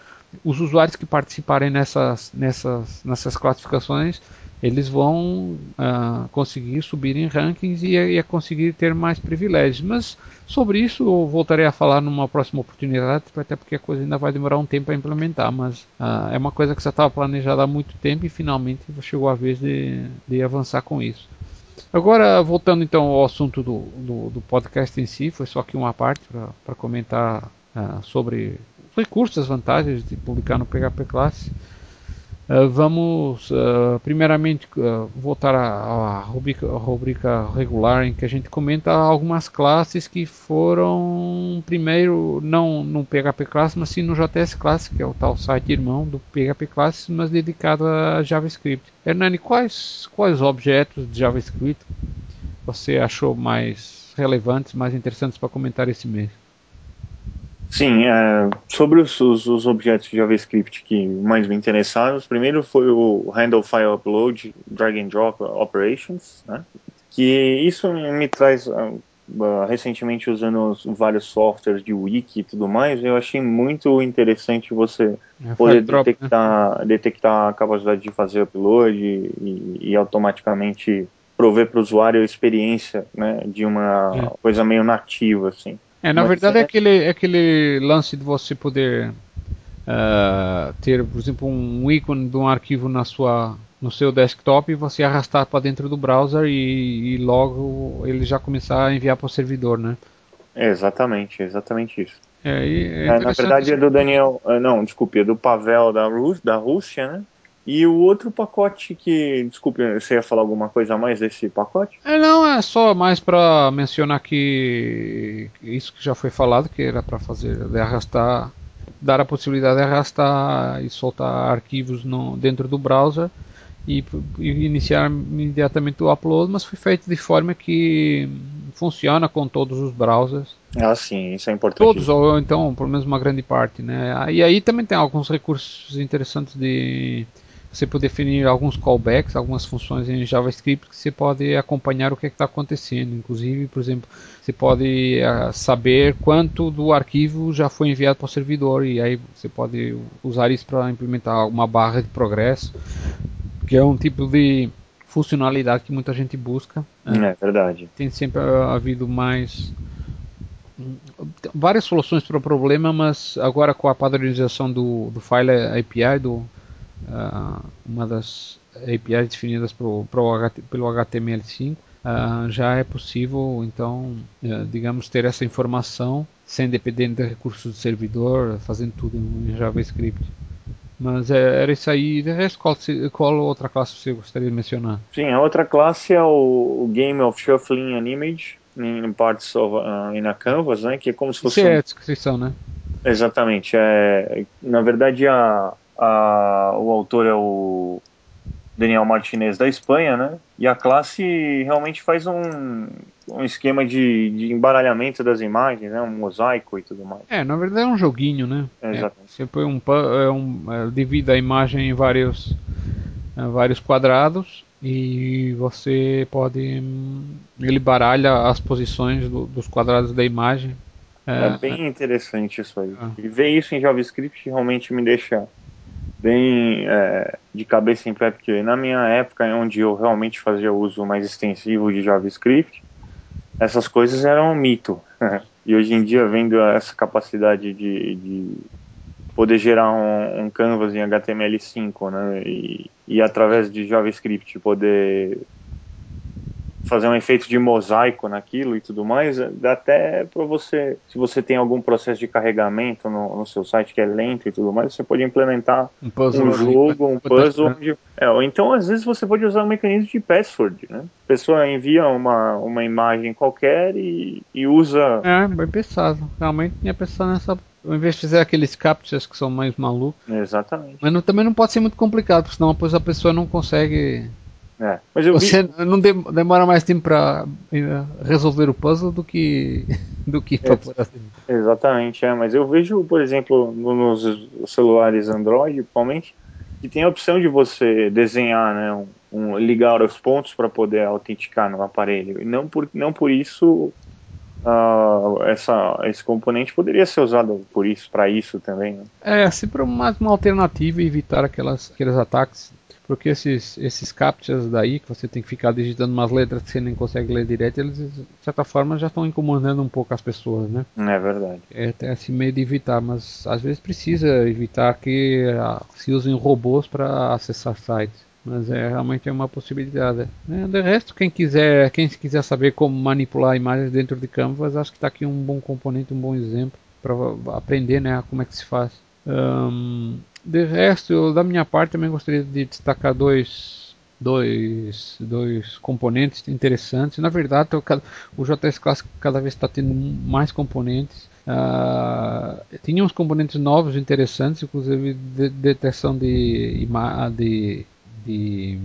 Os usuários que participarem nessas, nessas, nessas classificações, eles vão uh, conseguir subir em rankings e, e conseguir ter mais privilégios. Mas sobre isso eu voltarei a falar numa próxima oportunidade, até porque a coisa ainda vai demorar um tempo para implementar. Mas uh, é uma coisa que já estava planejada há muito tempo e finalmente chegou a vez de, de avançar com isso. Agora, voltando então ao assunto do, do, do podcast em si, foi só aqui uma parte para comentar uh, sobre recursos, as vantagens de publicar no PHP Class. Uh, vamos uh, primeiramente uh, voltar à, rubrica, rubrica, regular em que a gente comenta algumas classes que foram primeiro não no PHP Class, mas sim no JS Class, que é o tal site irmão do PHP Class, mas dedicado a JavaScript. Hernani, quais, quais objetos de JavaScript você achou mais relevantes, mais interessantes para comentar esse mês? Sim, é, sobre os, os, os, objetos de JavaScript que mais me interessaram, o primeiro foi o Handle File Upload Drag and Drop Operations, né? que isso me traz, uh, recentemente usando vários softwares de wiki e tudo mais, eu achei muito interessante você é, poder detectar, né? detectar a capacidade de fazer upload e, e automaticamente prover para o usuário a experiência né, de uma é. coisa meio nativa, assim. É, na verdade é... é aquele, é aquele lance de você poder uh, ter, por exemplo, um ícone de um arquivo na sua, no seu desktop e você arrastar para dentro do browser e, e, logo ele já começar a enviar para o servidor, né? É exatamente, exatamente isso. É, é, é na verdade é do Daniel, ah, não, desculpe, é do Pavel da, Rus, da Rússia, né? E o outro pacote que, desculpe, você ia falar alguma coisa a mais desse pacote? É, não, é só mais para mencionar que isso que já foi falado, que era para fazer, de arrastar, dar a possibilidade de arrastar e soltar arquivos no, dentro do browser e, e iniciar imediatamente o upload, mas foi feito de forma que funciona com todos os browsers. Ah, sim, isso é importante. Todos, ou então, pelo menos uma grande parte, né? E aí também tem alguns recursos interessantes de você pode definir alguns callbacks, algumas funções em JavaScript que você pode acompanhar o que é está acontecendo. Inclusive, por exemplo, você pode uh, saber quanto do arquivo já foi enviado para o servidor e aí você pode usar isso para implementar uma barra de progresso, que é um tipo de funcionalidade que muita gente busca. Né? É verdade. Tem sempre havido mais várias soluções para o problema, mas agora com a padronização do, do file API, do uh, uma das APIs definidas pro, pro pelo HTML5, uh, ah, já é possível, então, uh, digamos, ter essa informação sem depender de recursos do servidor, fazendo tudo em JavaScript. Mas é, era isso aí. De resto, qual, qual, outra classe você gostaria de mencionar? Sim, a outra classe é o, o Game of Shuffling an Image in Parts of uh, in a Canvas, né? Que é como se fosse. Isso é a descrição, né? Exatamente. É, na verdade, a, a, o autor é o Daniel Martinez da Espanha, né? E a classe realmente faz um, um esquema de, de embaralhamento das imagens, né? Um mosaico e tudo mais. É, na verdade é um joguinho, né? É, exatamente. É, você põe um, é um é, divide a imagem em vários, é, vários quadrados e você pode ele baralha as posições do, dos quadrados da imagem. É, é bem interessante isso aí. Ah. E ver isso em JavaScript realmente me deixa bem é, de cabeça em pé, porque na minha época, onde eu realmente fazia uso mais extensivo de JavaScript, essas coisas eram um mito. e hoje em dia, vendo essa capacidade de, de poder gerar um, um, canvas em HTML5, né, e, e através de JavaScript poder fazer um efeito de mosaico naquilo e tudo mais, dá até para você, se você tem algum processo de carregamento no, no, seu site que é lento e tudo mais, você pode implementar um, um jogo, um puzzle, onde, é, ou então às vezes você pode usar um mecanismo de password, né? A pessoa envia uma, uma imagem qualquer e, e usa... É, bem pensado, realmente tinha pensado nessa ao invés de fazer aqueles captchas que são mais malucos. Exatamente. Mas não, também não pode ser muito complicado, porque senão depois a pessoa não consegue é, mas eu Você vi... não demora mais tempo para eh, resolver o puzzle do que do que é, assim. Exatamente, é, mas eu vejo, por exemplo, nos celulares Android, principalmente, que tem a opção de você desenhar, né, um, um ligar os pontos para poder autenticar no aparelho. E não por não por isso Uh, essa, esse componente poderia ser usado por isso, para isso também. Né? É, sempre uma, uma alternativa evitar aquelas, aqueles ataques porque esses, esses captchas daí, que você tem que ficar digitando umas letras que você nem consegue ler direto, eles de certa forma já estão incomodando um pouco as pessoas, né? É verdade. É até assim meio de evitar, mas às vezes precisa evitar que uh, se usem robôs para acessar sites. Mas é realmente é uma possibilidade. É, de resto, quem quiser, quem quiser saber como manipular imagens dentro de Canvas, acho que está aqui um bom componente, um bom exemplo para aprender, né, como é que se faz. Um, de resto, eu, da minha parte, também gostaria de destacar dois, dois, dois componentes interessantes. Na verdade, o JS Classic cada vez está tendo mais componentes. Uh, tinha uns componentes novos interessantes, inclusive de, detecção de, de, de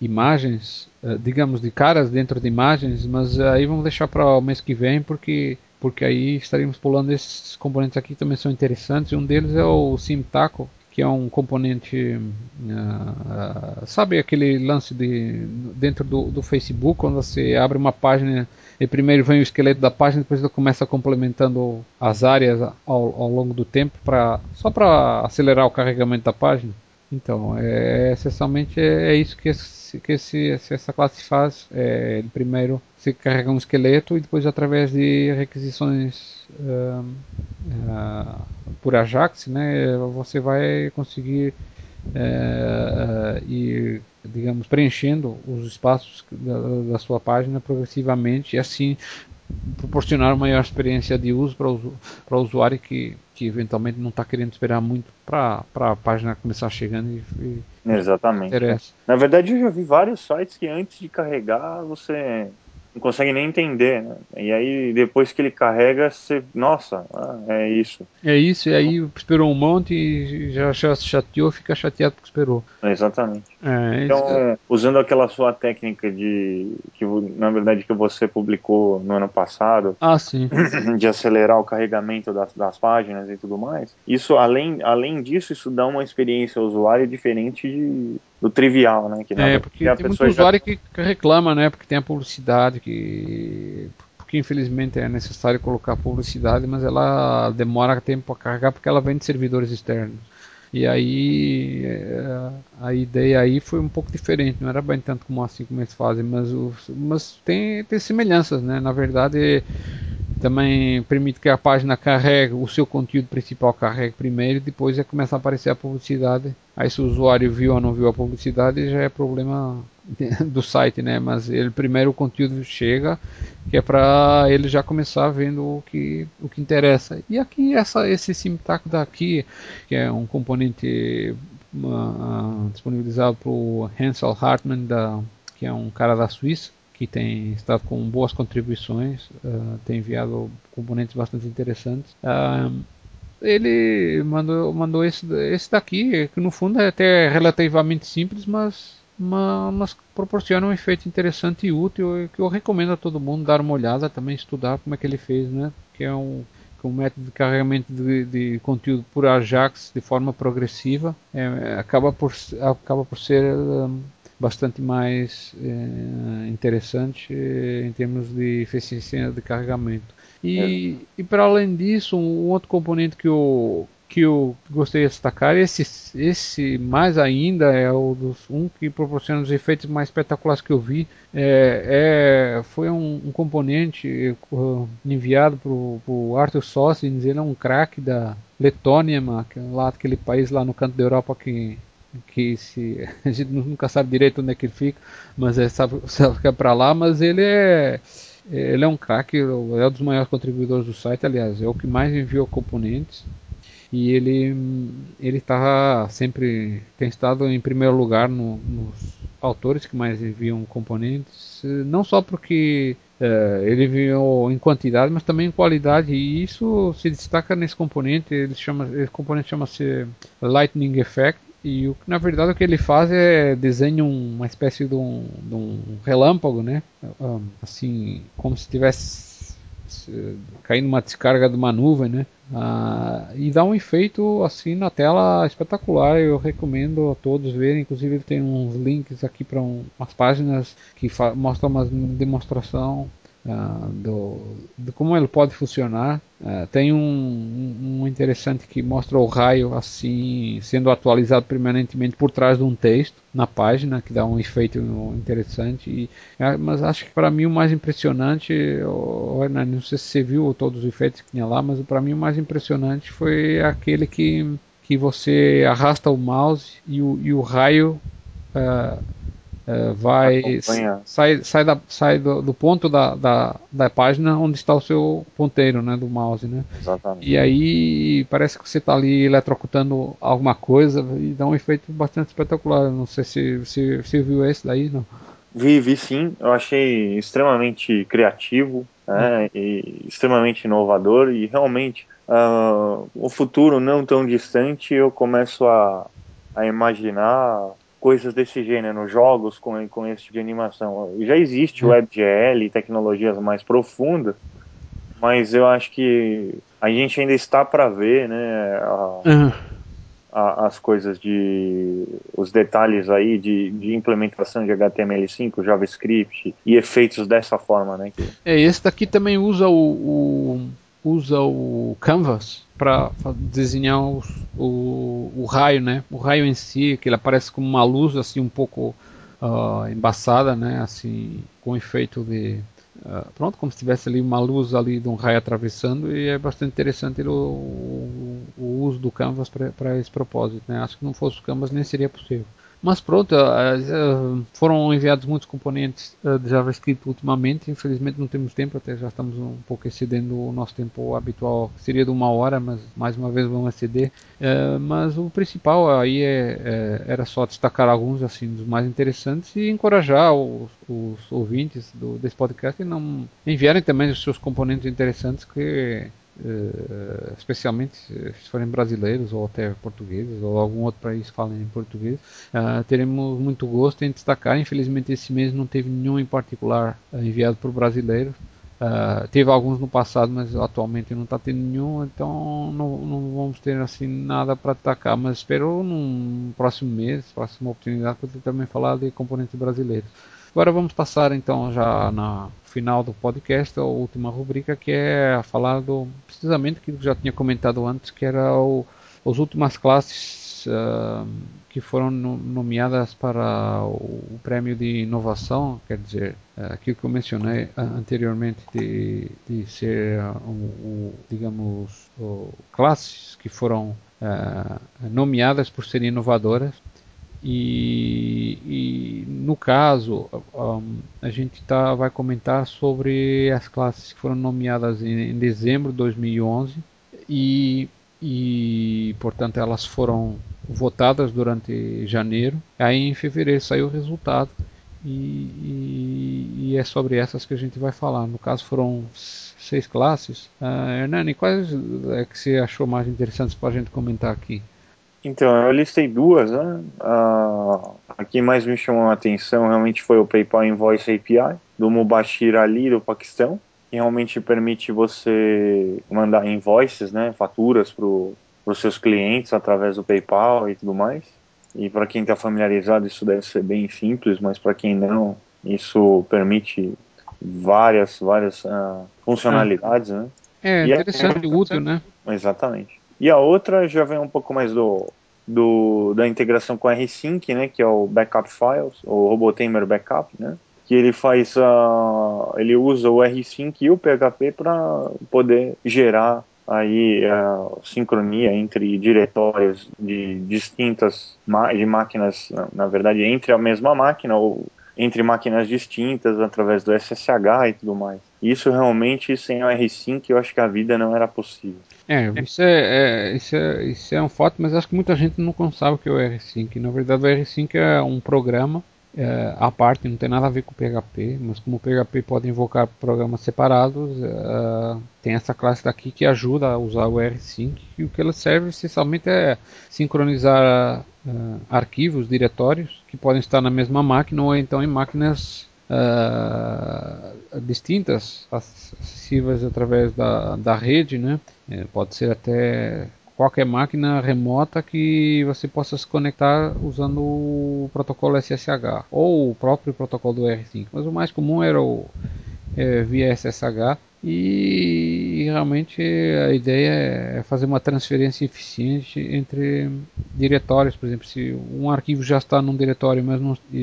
imagens, uh, digamos, de caras dentro de imagens, mas aí vamos deixar para o mês que vem, porque porque aí estaríamos pulando esses componentes aqui que também são interessantes. Um deles é o SimTaco, que é um componente, uh, sabe aquele lance de dentro do, do, Facebook, quando você abre uma página e primeiro vem o esqueleto da página, depois você começa complementando as áreas ao, ao longo do tempo, pra, só para acelerar o carregamento da página. Então, é, essencialmente é, é isso que, esse, que esse, essa classe faz. É, ele primeiro se carrega um esqueleto e depois através de requisições uh, uh, por Ajax, né, você vai conseguir uh, ir, digamos, preenchendo os espaços da, da, sua página progressivamente e assim proporcionar maior experiência de uso para o, para o usuário que, que eventualmente não está querendo esperar muito para a página começar chegando e, e Exatamente. Interessa. Na verdade, eu já vi vários sites que antes de carregar você não consegue nem entender, né? E aí depois que ele carrega, você, nossa, ah, é isso. É isso, e aí esperou um monte e já, já se chateou, fica chateado porque esperou. exatamente. É, então, isso... usando aquela sua técnica de que na verdade que você publicou no ano passado, ah, sim. de acelerar o carregamento das, das páginas e tudo mais, isso além além disso, isso dá uma experiência ao usuário diferente de, do trivial, né? Que é, porque tem muito usuário já... que reclama, né? Porque tem a publicidade que porque infelizmente é necessário colocar publicidade, mas ela demora tempo a carregar porque ela vem de servidores externos. E aí é, a ideia aí foi um pouco diferente, não era bem tanto como assim como eles fazem, mas, mas tem, tem semelhanças, né? Na verdade também permite que a página carregue o seu conteúdo principal carregue primeiro e depois é começa a aparecer a publicidade. Aí se o usuário viu ou não viu a publicidade já é problema do site, né? Mas ele primeiro o conteúdo chega, que é para ele já começar vendo o que o que interessa. E aqui essa esse Simtac daqui, que é um componente uh, disponibilizado por Hansel Hartmann da que é um cara da Suíça que tem estado com boas contribuições, uh, tem enviado componentes bastante interessantes. Uh, ele mandou, mandou esse, esse daqui, que no fundo é até relativamente simples, mas, mas, proporciona um efeito interessante e útil que eu recomendo a todo mundo dar uma olhada, também estudar como é que ele fez, né? Que é um, um método de carregamento de, de, conteúdo por Ajax de forma progressiva é, acaba, por, acaba por ser um, bastante mais é, interessante em termos de eficiência de carregamento. E, é. e para além disso, um outro componente que eu, que eu gostei de destacar, esse, esse mais ainda é o dos um que proporciona os efeitos mais espetaculares que eu vi. É, é foi um, um, componente uh, enviado para o Arthur Sossins, ele é um craque da Letônia, lá aquele país lá no canto da Europa que que se a gente nunca sabe direito onde é que ele fica, mas é, sabe, sabe que é para lá, mas ele é ele é um craque, é um dos maiores contribuidores do site, aliás, é o que mais enviou componentes e ele ele está sempre tem estado em primeiro lugar no, nos autores que mais enviam componentes, não só porque é, ele enviou em quantidade, mas também em qualidade e isso se destaca nesse componente. Ele chama, esse componente chama-se Lightning Effect e o, na verdade o que ele faz é desenha uma espécie de um, de um relâmpago, né? Assim, como se tivesse caindo uma descarga de uma nuvem, né? Ah, e dá um efeito assim na tela espetacular. Eu recomendo a todos verem. Inclusive ele tem uns links aqui para um, umas páginas que mostram uma demonstração uh, do, de como ele pode funcionar. Uh, tem um, um, interessante que mostra o raio assim sendo atualizado permanentemente por trás de um texto na página que dá um efeito interessante. E, uh, mas acho que para mim o mais impressionante, oh, não sei se você viu todos os efeitos que tinha lá, mas para mim o mais impressionante foi aquele que que você arrasta o mouse e o, e o raio uh, é, vai sai, sai, da, sai do, do ponto da, da, da, página onde está o seu ponteiro né, do mouse. Né? Exatamente. E aí parece que você está ali eletrocutando alguma coisa e dá um efeito bastante espetacular. Não sei se você se, viu esse daí, não? Vi, vi sim. Eu achei extremamente criativo né, e extremamente inovador e realmente uh, o futuro não tão distante eu começo a, a imaginar coisas desse gênero, jogos com, com esse tipo de animação. Já existe uhum. WebGL, tecnologias mais profundas, mas eu acho que a gente ainda está para ver, né, a, uhum. a, as coisas de os detalhes aí de, de implementação de HTML5, JavaScript e efeitos dessa forma, né? É, esse daqui também usa o, o usa o Canvas para desenhar os, o, o raio, né? O raio em si, que ele aparece como uma luz assim um pouco uh, embaçada, né? Assim, com efeito de uh, pronto, como se tivesse ali uma luz ali de um raio atravessando e é bastante interessante o, o, o uso do Canvas para esse propósito, né? Acho que não fosse o Canvas nem seria possível. Mas pronto, eh, eh, foram enviados muitos componentes eh, de JavaScript ultimamente. Infelizmente não temos tempo, até já estamos um pouco excedendo o nosso tempo habitual, que seria de uma hora, mas mais uma vez vamos exceder. Mas o principal aí é, era só destacar alguns assim dos mais interessantes e encorajar os, os ouvintes do, desse podcast a não enviarem também os seus componentes interessantes que Uh, especialmente se forem brasileiros ou até portugueses ou algum outro país falem em português, uh, teremos muito gosto em destacar. Infelizmente esse mês não teve nenhum em particular uh, enviado por brasileiros. teve alguns no passado, mas atualmente não está tendo nenhum, então não, não, vamos ter assim nada para destacar. Mas espero num próximo mês, próxima oportunidade, poder também falar de componentes brasileiros. Agora vamos passar então já na final do podcast, a última rubrica que é falar do precisamente aquilo que já tinha comentado antes, que era o, as últimas classes uh, que foram no, nomeadas para o, o, prêmio de inovação, quer dizer, uh, aquilo que eu mencionei uh, anteriormente de, de ser o, digamos classes que foram nomeadas por serem inovadoras e, e, no caso, um, a gente tá, vai comentar sobre as classes que foram nomeadas em, em dezembro de 2011 e, e, portanto, elas foram votadas durante janeiro. Aí em fevereiro saiu o resultado e, e, e, é sobre essas que a gente vai falar. No caso, foram seis classes. Uh, Hernani, quais é que você achou mais interessantes para a gente comentar aqui? Então, eu listei duas, né? Uh, a que mais me chamou a atenção realmente foi o PayPal Invoice API, do Mubashir Ali, do Paquistão, que realmente permite você mandar invoices, né, faturas para os seus clientes através do PayPal e tudo mais. E para quem está familiarizado, isso deve ser bem simples, mas para quem não, isso permite várias, várias uh, funcionalidades, né? É, interessante e é, útil, né? Exatamente. E a outra já vem um pouco mais do, do da integração com R-Sync, né, que é o Backup Files, o RoboTamer Backup, né, que ele faz a, ele usa o R-Sync e o PHP para poder gerar aí a sincronia entre diretórios de distintas de máquinas, na verdade entre a mesma máquina ou entre máquinas distintas através do SSH e tudo mais. Isso realmente, sem o R5, eu acho que a vida não era possível. É, isso é, é, isso é, isso é um fato, mas acho que muita gente não sabe o que é o R5. Na verdade, o R5 é um programa é, à parte, não tem nada a ver com o PHP, mas como o PHP pode invocar programas separados, é, tem essa classe daqui que ajuda a usar o R5 e o que ela serve essencialmente é sincronizar é, arquivos, diretórios que podem estar na mesma máquina ou então em máquinas Uh, distintas, acessíveis através da, da rede, né? É, pode ser até qualquer máquina remota que você possa se conectar usando o protocolo SSH ou o próprio protocolo do R5. Mas o mais comum era o é, via SSH e realmente a ideia é fazer uma transferência eficiente entre diretórios, por exemplo, se um arquivo já está num diretório mas não, e,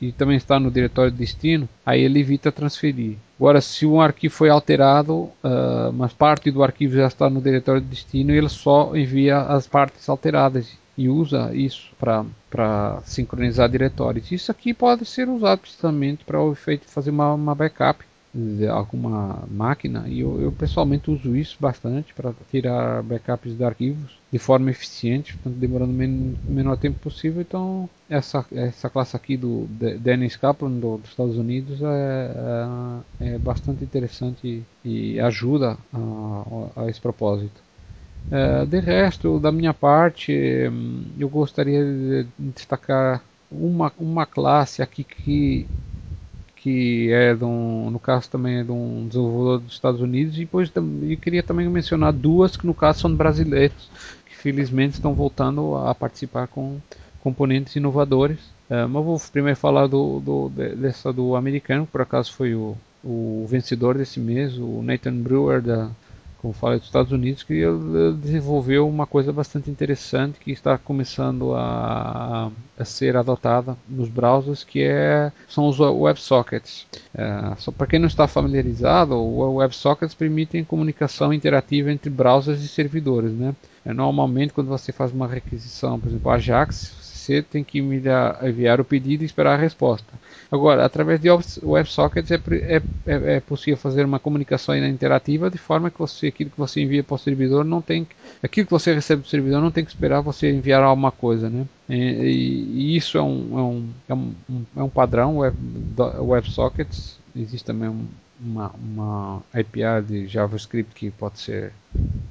e, e, também está no diretório de destino, aí ele evita transferir. Agora, se um arquivo foi alterado, uh, mas parte do arquivo já está no diretório de destino, ele só envia as partes alteradas e usa isso para sincronizar diretórios. Isso aqui pode ser usado precisamente para o efeito de fazer uma, uma backup alguma máquina e eu, eu pessoalmente uso isso bastante para tirar backups de arquivos de forma eficiente, portanto demorando o men menor tempo possível. Então essa, essa classe aqui do Dennis Kaplan do, dos Estados Unidos é, é, é bastante interessante e, ajuda a, a, esse propósito. É, de resto, da minha parte, eu gostaria de destacar uma, uma classe aqui que que é de um, no caso também é de um desenvolvedor dos Estados Unidos, e depois eu queria também mencionar duas que no caso são brasileiros, que felizmente estão voltando a participar com componentes inovadores. Uh, mas vou primeiro falar do, do, dessa do americano, que por acaso foi o, o vencedor desse mês, o Nathan Brewer da como falei dos Estados Unidos, que ele desenvolveu uma coisa bastante interessante que está começando a, a ser adotada nos browsers, que é, são os WebSockets. É, só para quem não está familiarizado, o WebSockets permitem comunicação interativa entre browsers e servidores. Né? É, normalmente, quando você faz uma requisição, por exemplo, Ajax, tem que enviar o pedido e esperar a resposta. Agora, através de WebSockets é, é, é, é, possível fazer uma comunicação interativa de forma que você, aquilo que você envia para o servidor não tem, aquilo que você recebe do servidor não tem que esperar você enviar alguma coisa, né? E, e isso é um, é um, é um, é um padrão web, WebSockets. Existe também um, uma, uma API de JavaScript que pode ser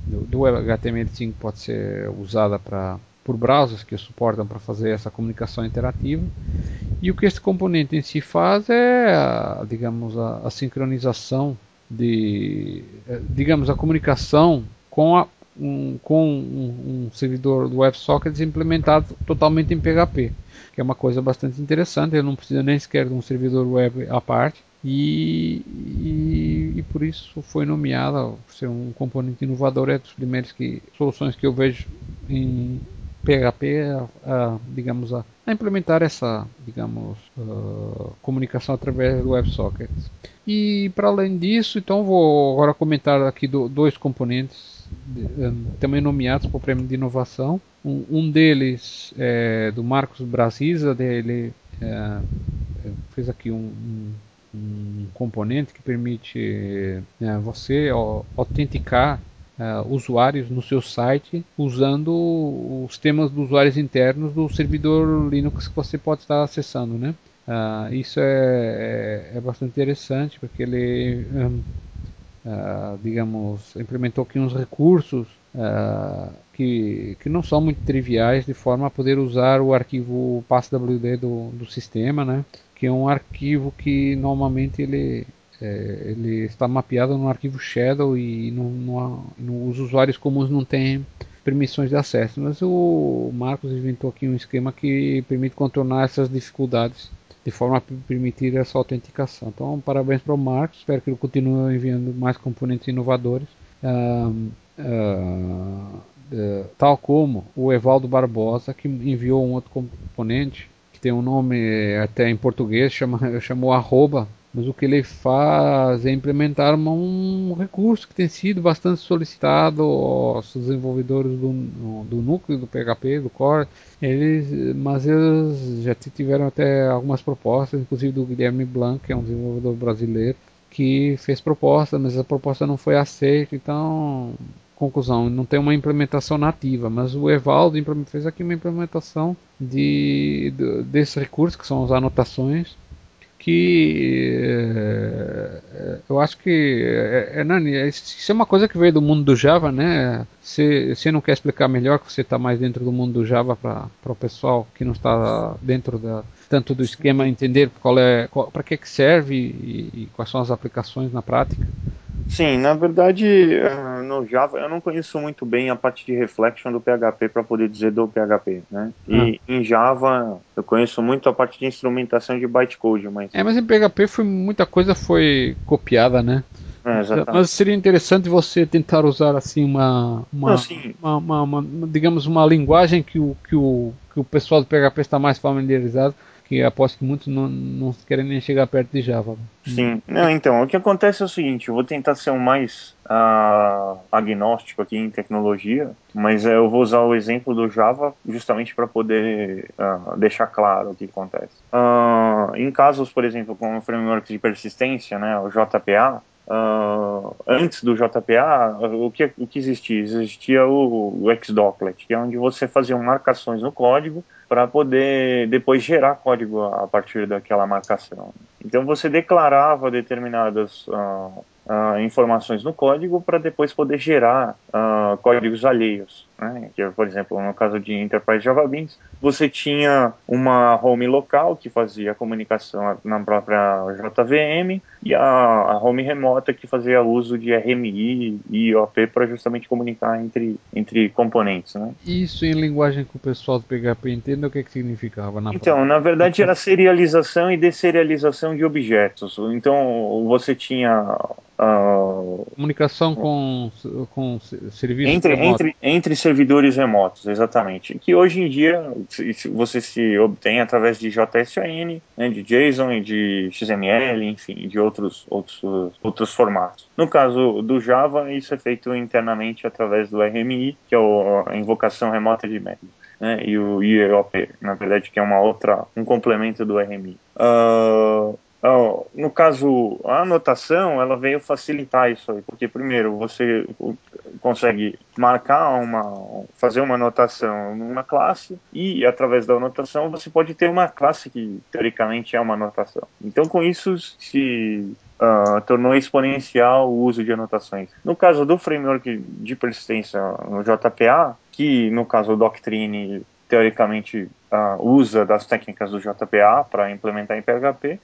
do, do HTML5 pode ser usada para por browsers que suportam para fazer essa comunicação interativa. E o que este componente em si faz é, a, digamos, a, a, sincronização de, eh, digamos, a comunicação com, a, um, com um, um, servidor do WebSockets implementado totalmente em PHP, que é uma coisa bastante interessante. Ele não precisa nem sequer de um servidor web à parte. E, e, e, por isso foi nomeada por ser um componente inovador é dos primeiros que soluções que eu vejo em, PHP a, digamos a, a, implementar essa digamos comunicação através do WebSockets e para além disso então vou agora comentar aqui do, dois componentes um, também nomeados para o prêmio de inovação. Um, um deles é do Marcos Brasisa dele é, fez aqui um, um um componente que permite é, você autenticar uh, usuários no seu site usando os temas dos usuários internos do servidor Linux que você pode estar acessando, né? Uh, isso é, é, é, bastante interessante porque ele, um, uh, digamos, implementou aqui uns recursos que, que não são muito triviais de forma a poder usar o arquivo passwd do, do sistema, né? Que é um arquivo que normalmente ele é, ele está mapeado no arquivo Shadow e no, no, no, os usuários comuns não têm permissões de acesso. Mas o Marcos inventou aqui um esquema que permite contornar essas dificuldades de forma a permitir essa autenticação. Então, parabéns para o Marcos. Espero que ele continue enviando mais componentes inovadores. Uh, uh, tal como o Evaldo Barbosa, que enviou um outro componente que tem um nome até em português, chama, chamou arroba mas o que ele faz é implementar um recurso que tem sido bastante solicitado aos desenvolvedores do, do núcleo do PHP, do Core, eles, mas eles já tiveram até algumas propostas, inclusive do Guilherme Blanc, que é um desenvolvedor brasileiro, que fez proposta, mas a proposta não foi aceita, então conclusão, não tem uma implementação nativa, mas o Evaldo fez aqui uma implementação de, de, desse recurso, que são as anotações, que é, eu acho que é, é, Nani, isso é uma coisa que veio do mundo do Java, né? Você, você não quer explicar melhor que você está mais dentro do mundo do Java para o pessoal que não está dentro da, tanto do esquema entender qual é para que, que serve e, e quais são as aplicações na prática? Sim, na verdade, eh, no Java eu não conheço muito bem a parte de reflection do PHP para poder dizer do PHP, né? E ah. em Java eu conheço muito a parte de instrumentação de bytecode, mas É, mas em PHP foi muita coisa foi copiada, né? É, mas seria interessante você tentar usar assim uma uma, uma, uma, uma, digamos uma linguagem que o que o que o pessoal do PHP está mais familiarizado que aposto que muitos não, não querem nem chegar perto de Java. Sim, não, então, o que acontece é o seguinte, eu vou tentar ser o mais uh, agnóstico aqui em tecnologia, mas uh, eu vou usar o exemplo do Java justamente para poder uh, deixar claro o que acontece. Ah, em casos, por exemplo, com o framework de persistência, né, o JPA, Uh, antes do JPA, o que, o que existia? Existia o, o Xdoclet, que é onde você fazia marcações no código para poder depois gerar código a partir daquela marcação. Então você declarava determinadas uh, uh, informações no código para depois poder gerar códigos alheios. Né? que, por exemplo, no caso de Enterprise Java Beans, você tinha uma home local que fazia a comunicação na própria JVM e a, a home remota que fazia uso de RMI e IOP para justamente comunicar entre, entre componentes. Né? Isso em linguagem que o pessoal do PHP entenda, o que, que significava? Na então, prática? na verdade era serialização e deserialização de objetos. Então, você tinha Uh, Comunicação com, com serviços entre, remotos. Entre, entre servidores remotos, exatamente. Que hoje em dia você se obtém através de JSON, né, de JSON e de XML, enfim, de outros, outros, outros formatos. No caso do Java, isso é feito internamente através do RMI, que é a invocação remota de método. Né, e o IEOP, na verdade, que é uma outra, um complemento do RMI. Uh, no caso, a anotação, ela veio facilitar isso aí, porque primeiro você consegue marcar uma, fazer uma anotação numa classe e através da anotação você pode ter uma classe que teoricamente é uma anotação. Então com isso se uh, tornou exponencial o uso de anotações. No caso do framework de persistência no JPA, que no caso o Doctrine teoricamente uh, usa das técnicas do JPA para implementar em PHP,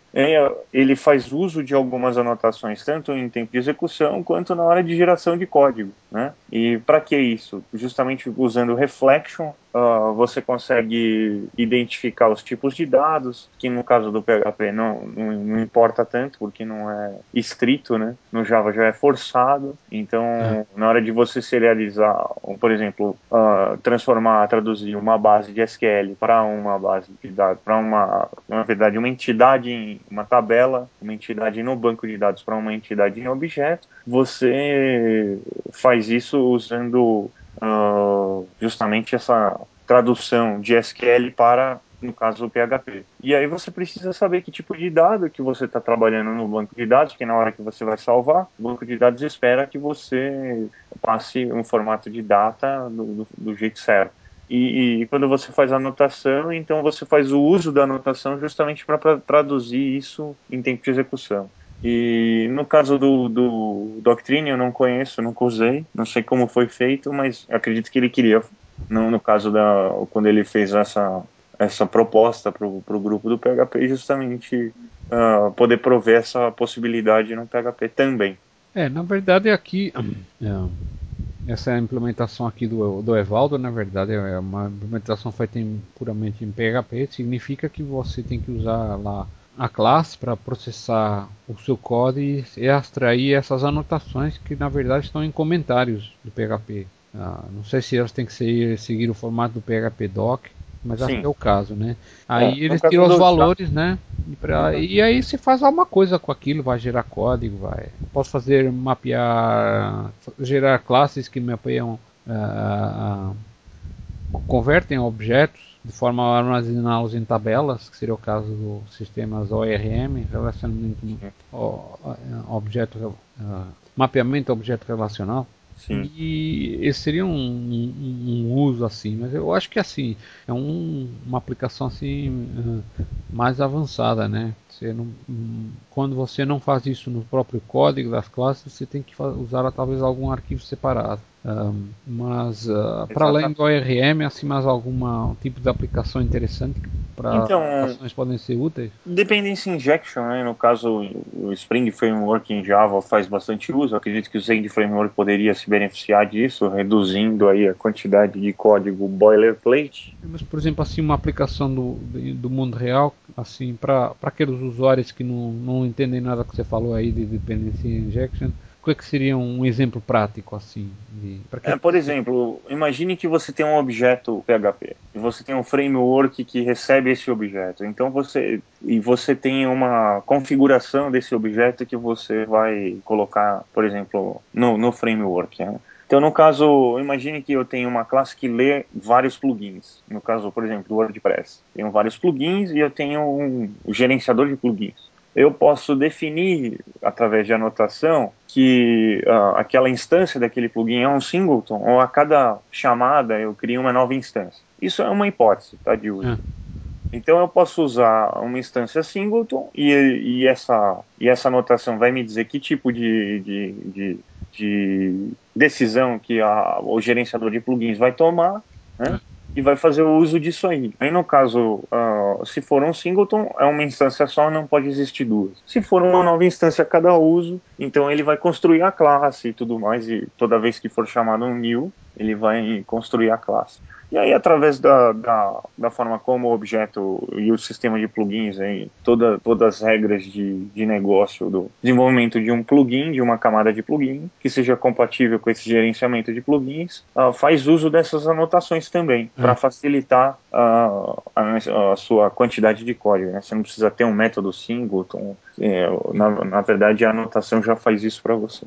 ele faz uso de algumas anotações tanto em tempo de execução quanto na hora de geração de código, né? E para que isso? Justamente usando reflection, uh, você consegue identificar os tipos de dados, que no caso do PHP não, não, não, importa tanto, porque não é estrito, né? No Java já é forçado, então é. na hora de você serializar, por exemplo, uh, transformar, traduzir uma base de SQL para uma base de dados, para uma, na verdade, uma entidade em uma tabela, uma entidade no banco de dados para uma entidade em objeto, você faz isso usando uh, justamente essa tradução de SQL para no caso do PHP. E aí você precisa saber que tipo de dado que você está trabalhando no banco de dados, que na hora que você vai salvar, o banco de dados espera que você passe um formato de data do, do, do jeito certo. E, e, quando você faz a anotação, então você faz o uso da anotação justamente para traduzir isso em tempo de execução. E no caso do, do Doctrine, eu não conheço, nunca usei, não sei como foi feito, mas acredito que ele queria, no, no caso da. quando ele fez essa, essa proposta para o grupo do PHP, justamente uh, poder prover essa possibilidade no PHP também. É, na verdade aqui. É, essa implementação aqui do, do Evaldo, na verdade, é uma implementação feita em, puramente em PHP. Significa que você tem que usar lá a classe para processar o seu código e extrair essas anotações que na verdade estão em comentários do PHP. Ah, não sei se elas têm que seguir, seguir o formato do PHP doc, mas Sim. acho que é o caso, né? Aí é, eles tiram os valores, né? E, pra, e, aí se faz alguma coisa com aquilo, vai gerar código, vai. Posso fazer mapear, gerar classes que mapeiam, uh, uh, convertem objetos de forma a armazená-los em tabelas, que seria o caso dos sistemas ORM, relacionamento objeto, uh, mapeamento objeto relacional. Sim. E esse seria um, um, um, uso assim, mas eu acho que assim é um, uma aplicação assim uh, mais avançada, né? Você não, quando você não faz isso no próprio código das classes, você tem que usar talvez algum arquivo separado. Um, mas uh, para além do ORM, assim mais algum tipo de aplicação interessante para então, aplicações podem ser úteis? Dependency injection, né? no caso o Spring Framework em Java faz bastante uso. acredito que o Zend Framework poderia se beneficiar disso, reduzindo aí a quantidade de código boilerplate. Mas por exemplo assim uma aplicação do, do mundo real, assim para aqueles usuários que não, não entendem nada que você falou aí de dependency injection qual é que seria um exemplo prático assim? De, é, por exemplo, imagine que você tem um objeto PHP e você tem um framework que recebe esse objeto. Então você e você tem uma configuração desse objeto que você vai colocar, por exemplo, no, no framework. Né? Então, no caso, imagine que eu tenho uma classe que lê vários plugins. No caso, por exemplo, do WordPress. Tenho vários plugins e eu tenho um gerenciador de plugins eu posso definir através de anotação que uh, aquela instância daquele plugin é um singleton ou a cada chamada eu crio uma nova instância. Isso é uma hipótese tá, de uso. É. Então eu posso usar uma instância singleton e, e, essa, e essa anotação vai me dizer que tipo de, de, de de decisão que a, o gerenciador de plugins vai tomar, né? E vai fazer o uso disso aí. Aí, no caso, uh, se for um singleton, é uma instância só, não pode existir duas. Se for uma nova instância a cada uso, então ele vai construir a classe e tudo mais, e toda vez que for chamado um new, ele vai construir a classe. E aí, através da, da, da, forma como o objeto e o sistema de plugins, aí, toda, todas as regras de, de negócio do desenvolvimento de um plugin, de uma camada de plugin, que seja compatível com esse gerenciamento de plugins, uh, faz uso dessas anotações também, para hum. facilitar uh, a, a, sua quantidade de código. Né? Você não precisa ter um método singleton, é, na, na verdade, a anotação já faz isso para você.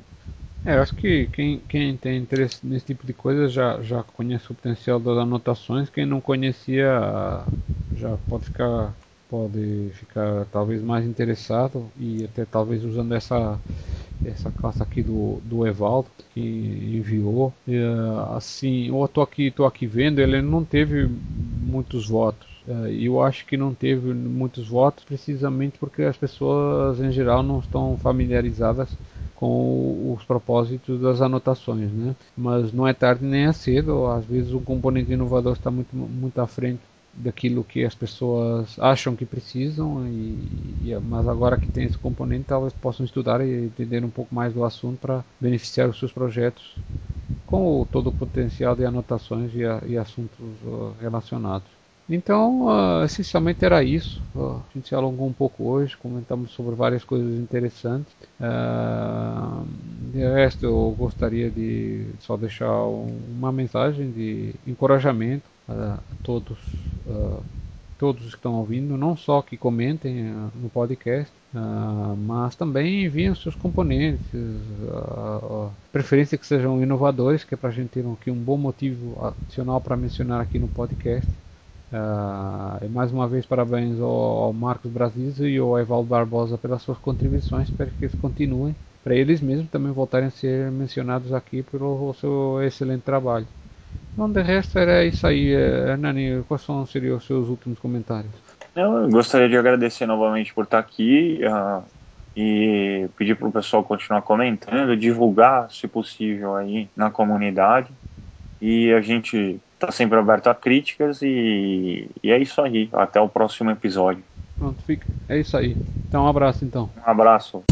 É, eu acho que quem, quem tem interesse nesse tipo de coisa já, já conhece o potencial das anotações. Quem não conhecia já pode ficar pode ficar talvez mais interessado e até talvez usando essa essa classe aqui do, do Evaldo que enviou e, assim eu tô aqui tô aqui vendo ele não teve muitos votos e eu acho que não teve muitos votos precisamente porque as pessoas em geral não estão familiarizadas com os propósitos das anotações, né? Mas não é tarde nem é cedo, às vezes o componente inovador está muito, muito à frente daquilo que as pessoas acham que precisam, e, e, mas agora que tem esse componente, talvez possam estudar e entender um pouco mais do assunto para beneficiar os seus projetos com todo o potencial de anotações e, e assuntos uh, relacionados. Então, uh, essencialmente era isso. Uh, a gente se alongou um pouco hoje, comentamos sobre várias coisas interessantes. Uh, de resto, eu gostaria de só deixar uma mensagem de encorajamento a todos, todos que estão ouvindo, não só que comentem no podcast, mas também enviem seus componentes, preferência que sejam inovadores, que é para a gente ter aqui um bom motivo adicional para mencionar aqui no podcast. Uh, mais uma vez, parabéns ao, ao Marcos Brasil e ao Evaldo Barbosa pelas suas contribuições. Espero que eles continuem, para eles mesmos também voltarem a ser mencionados aqui pelo seu excelente trabalho. Então, de resto, era isso aí. Eh, Hernani, quais são, seriam os seus últimos comentários? Eu gostaria de agradecer novamente por estar aqui uh, e pedir para o pessoal continuar comentando, divulgar, se possível, aí na comunidade. E a gente está sempre aberto a críticas e, e é isso aí. Até o próximo episódio. Pronto, fica. É isso aí. Então, um abraço então. Um abraço.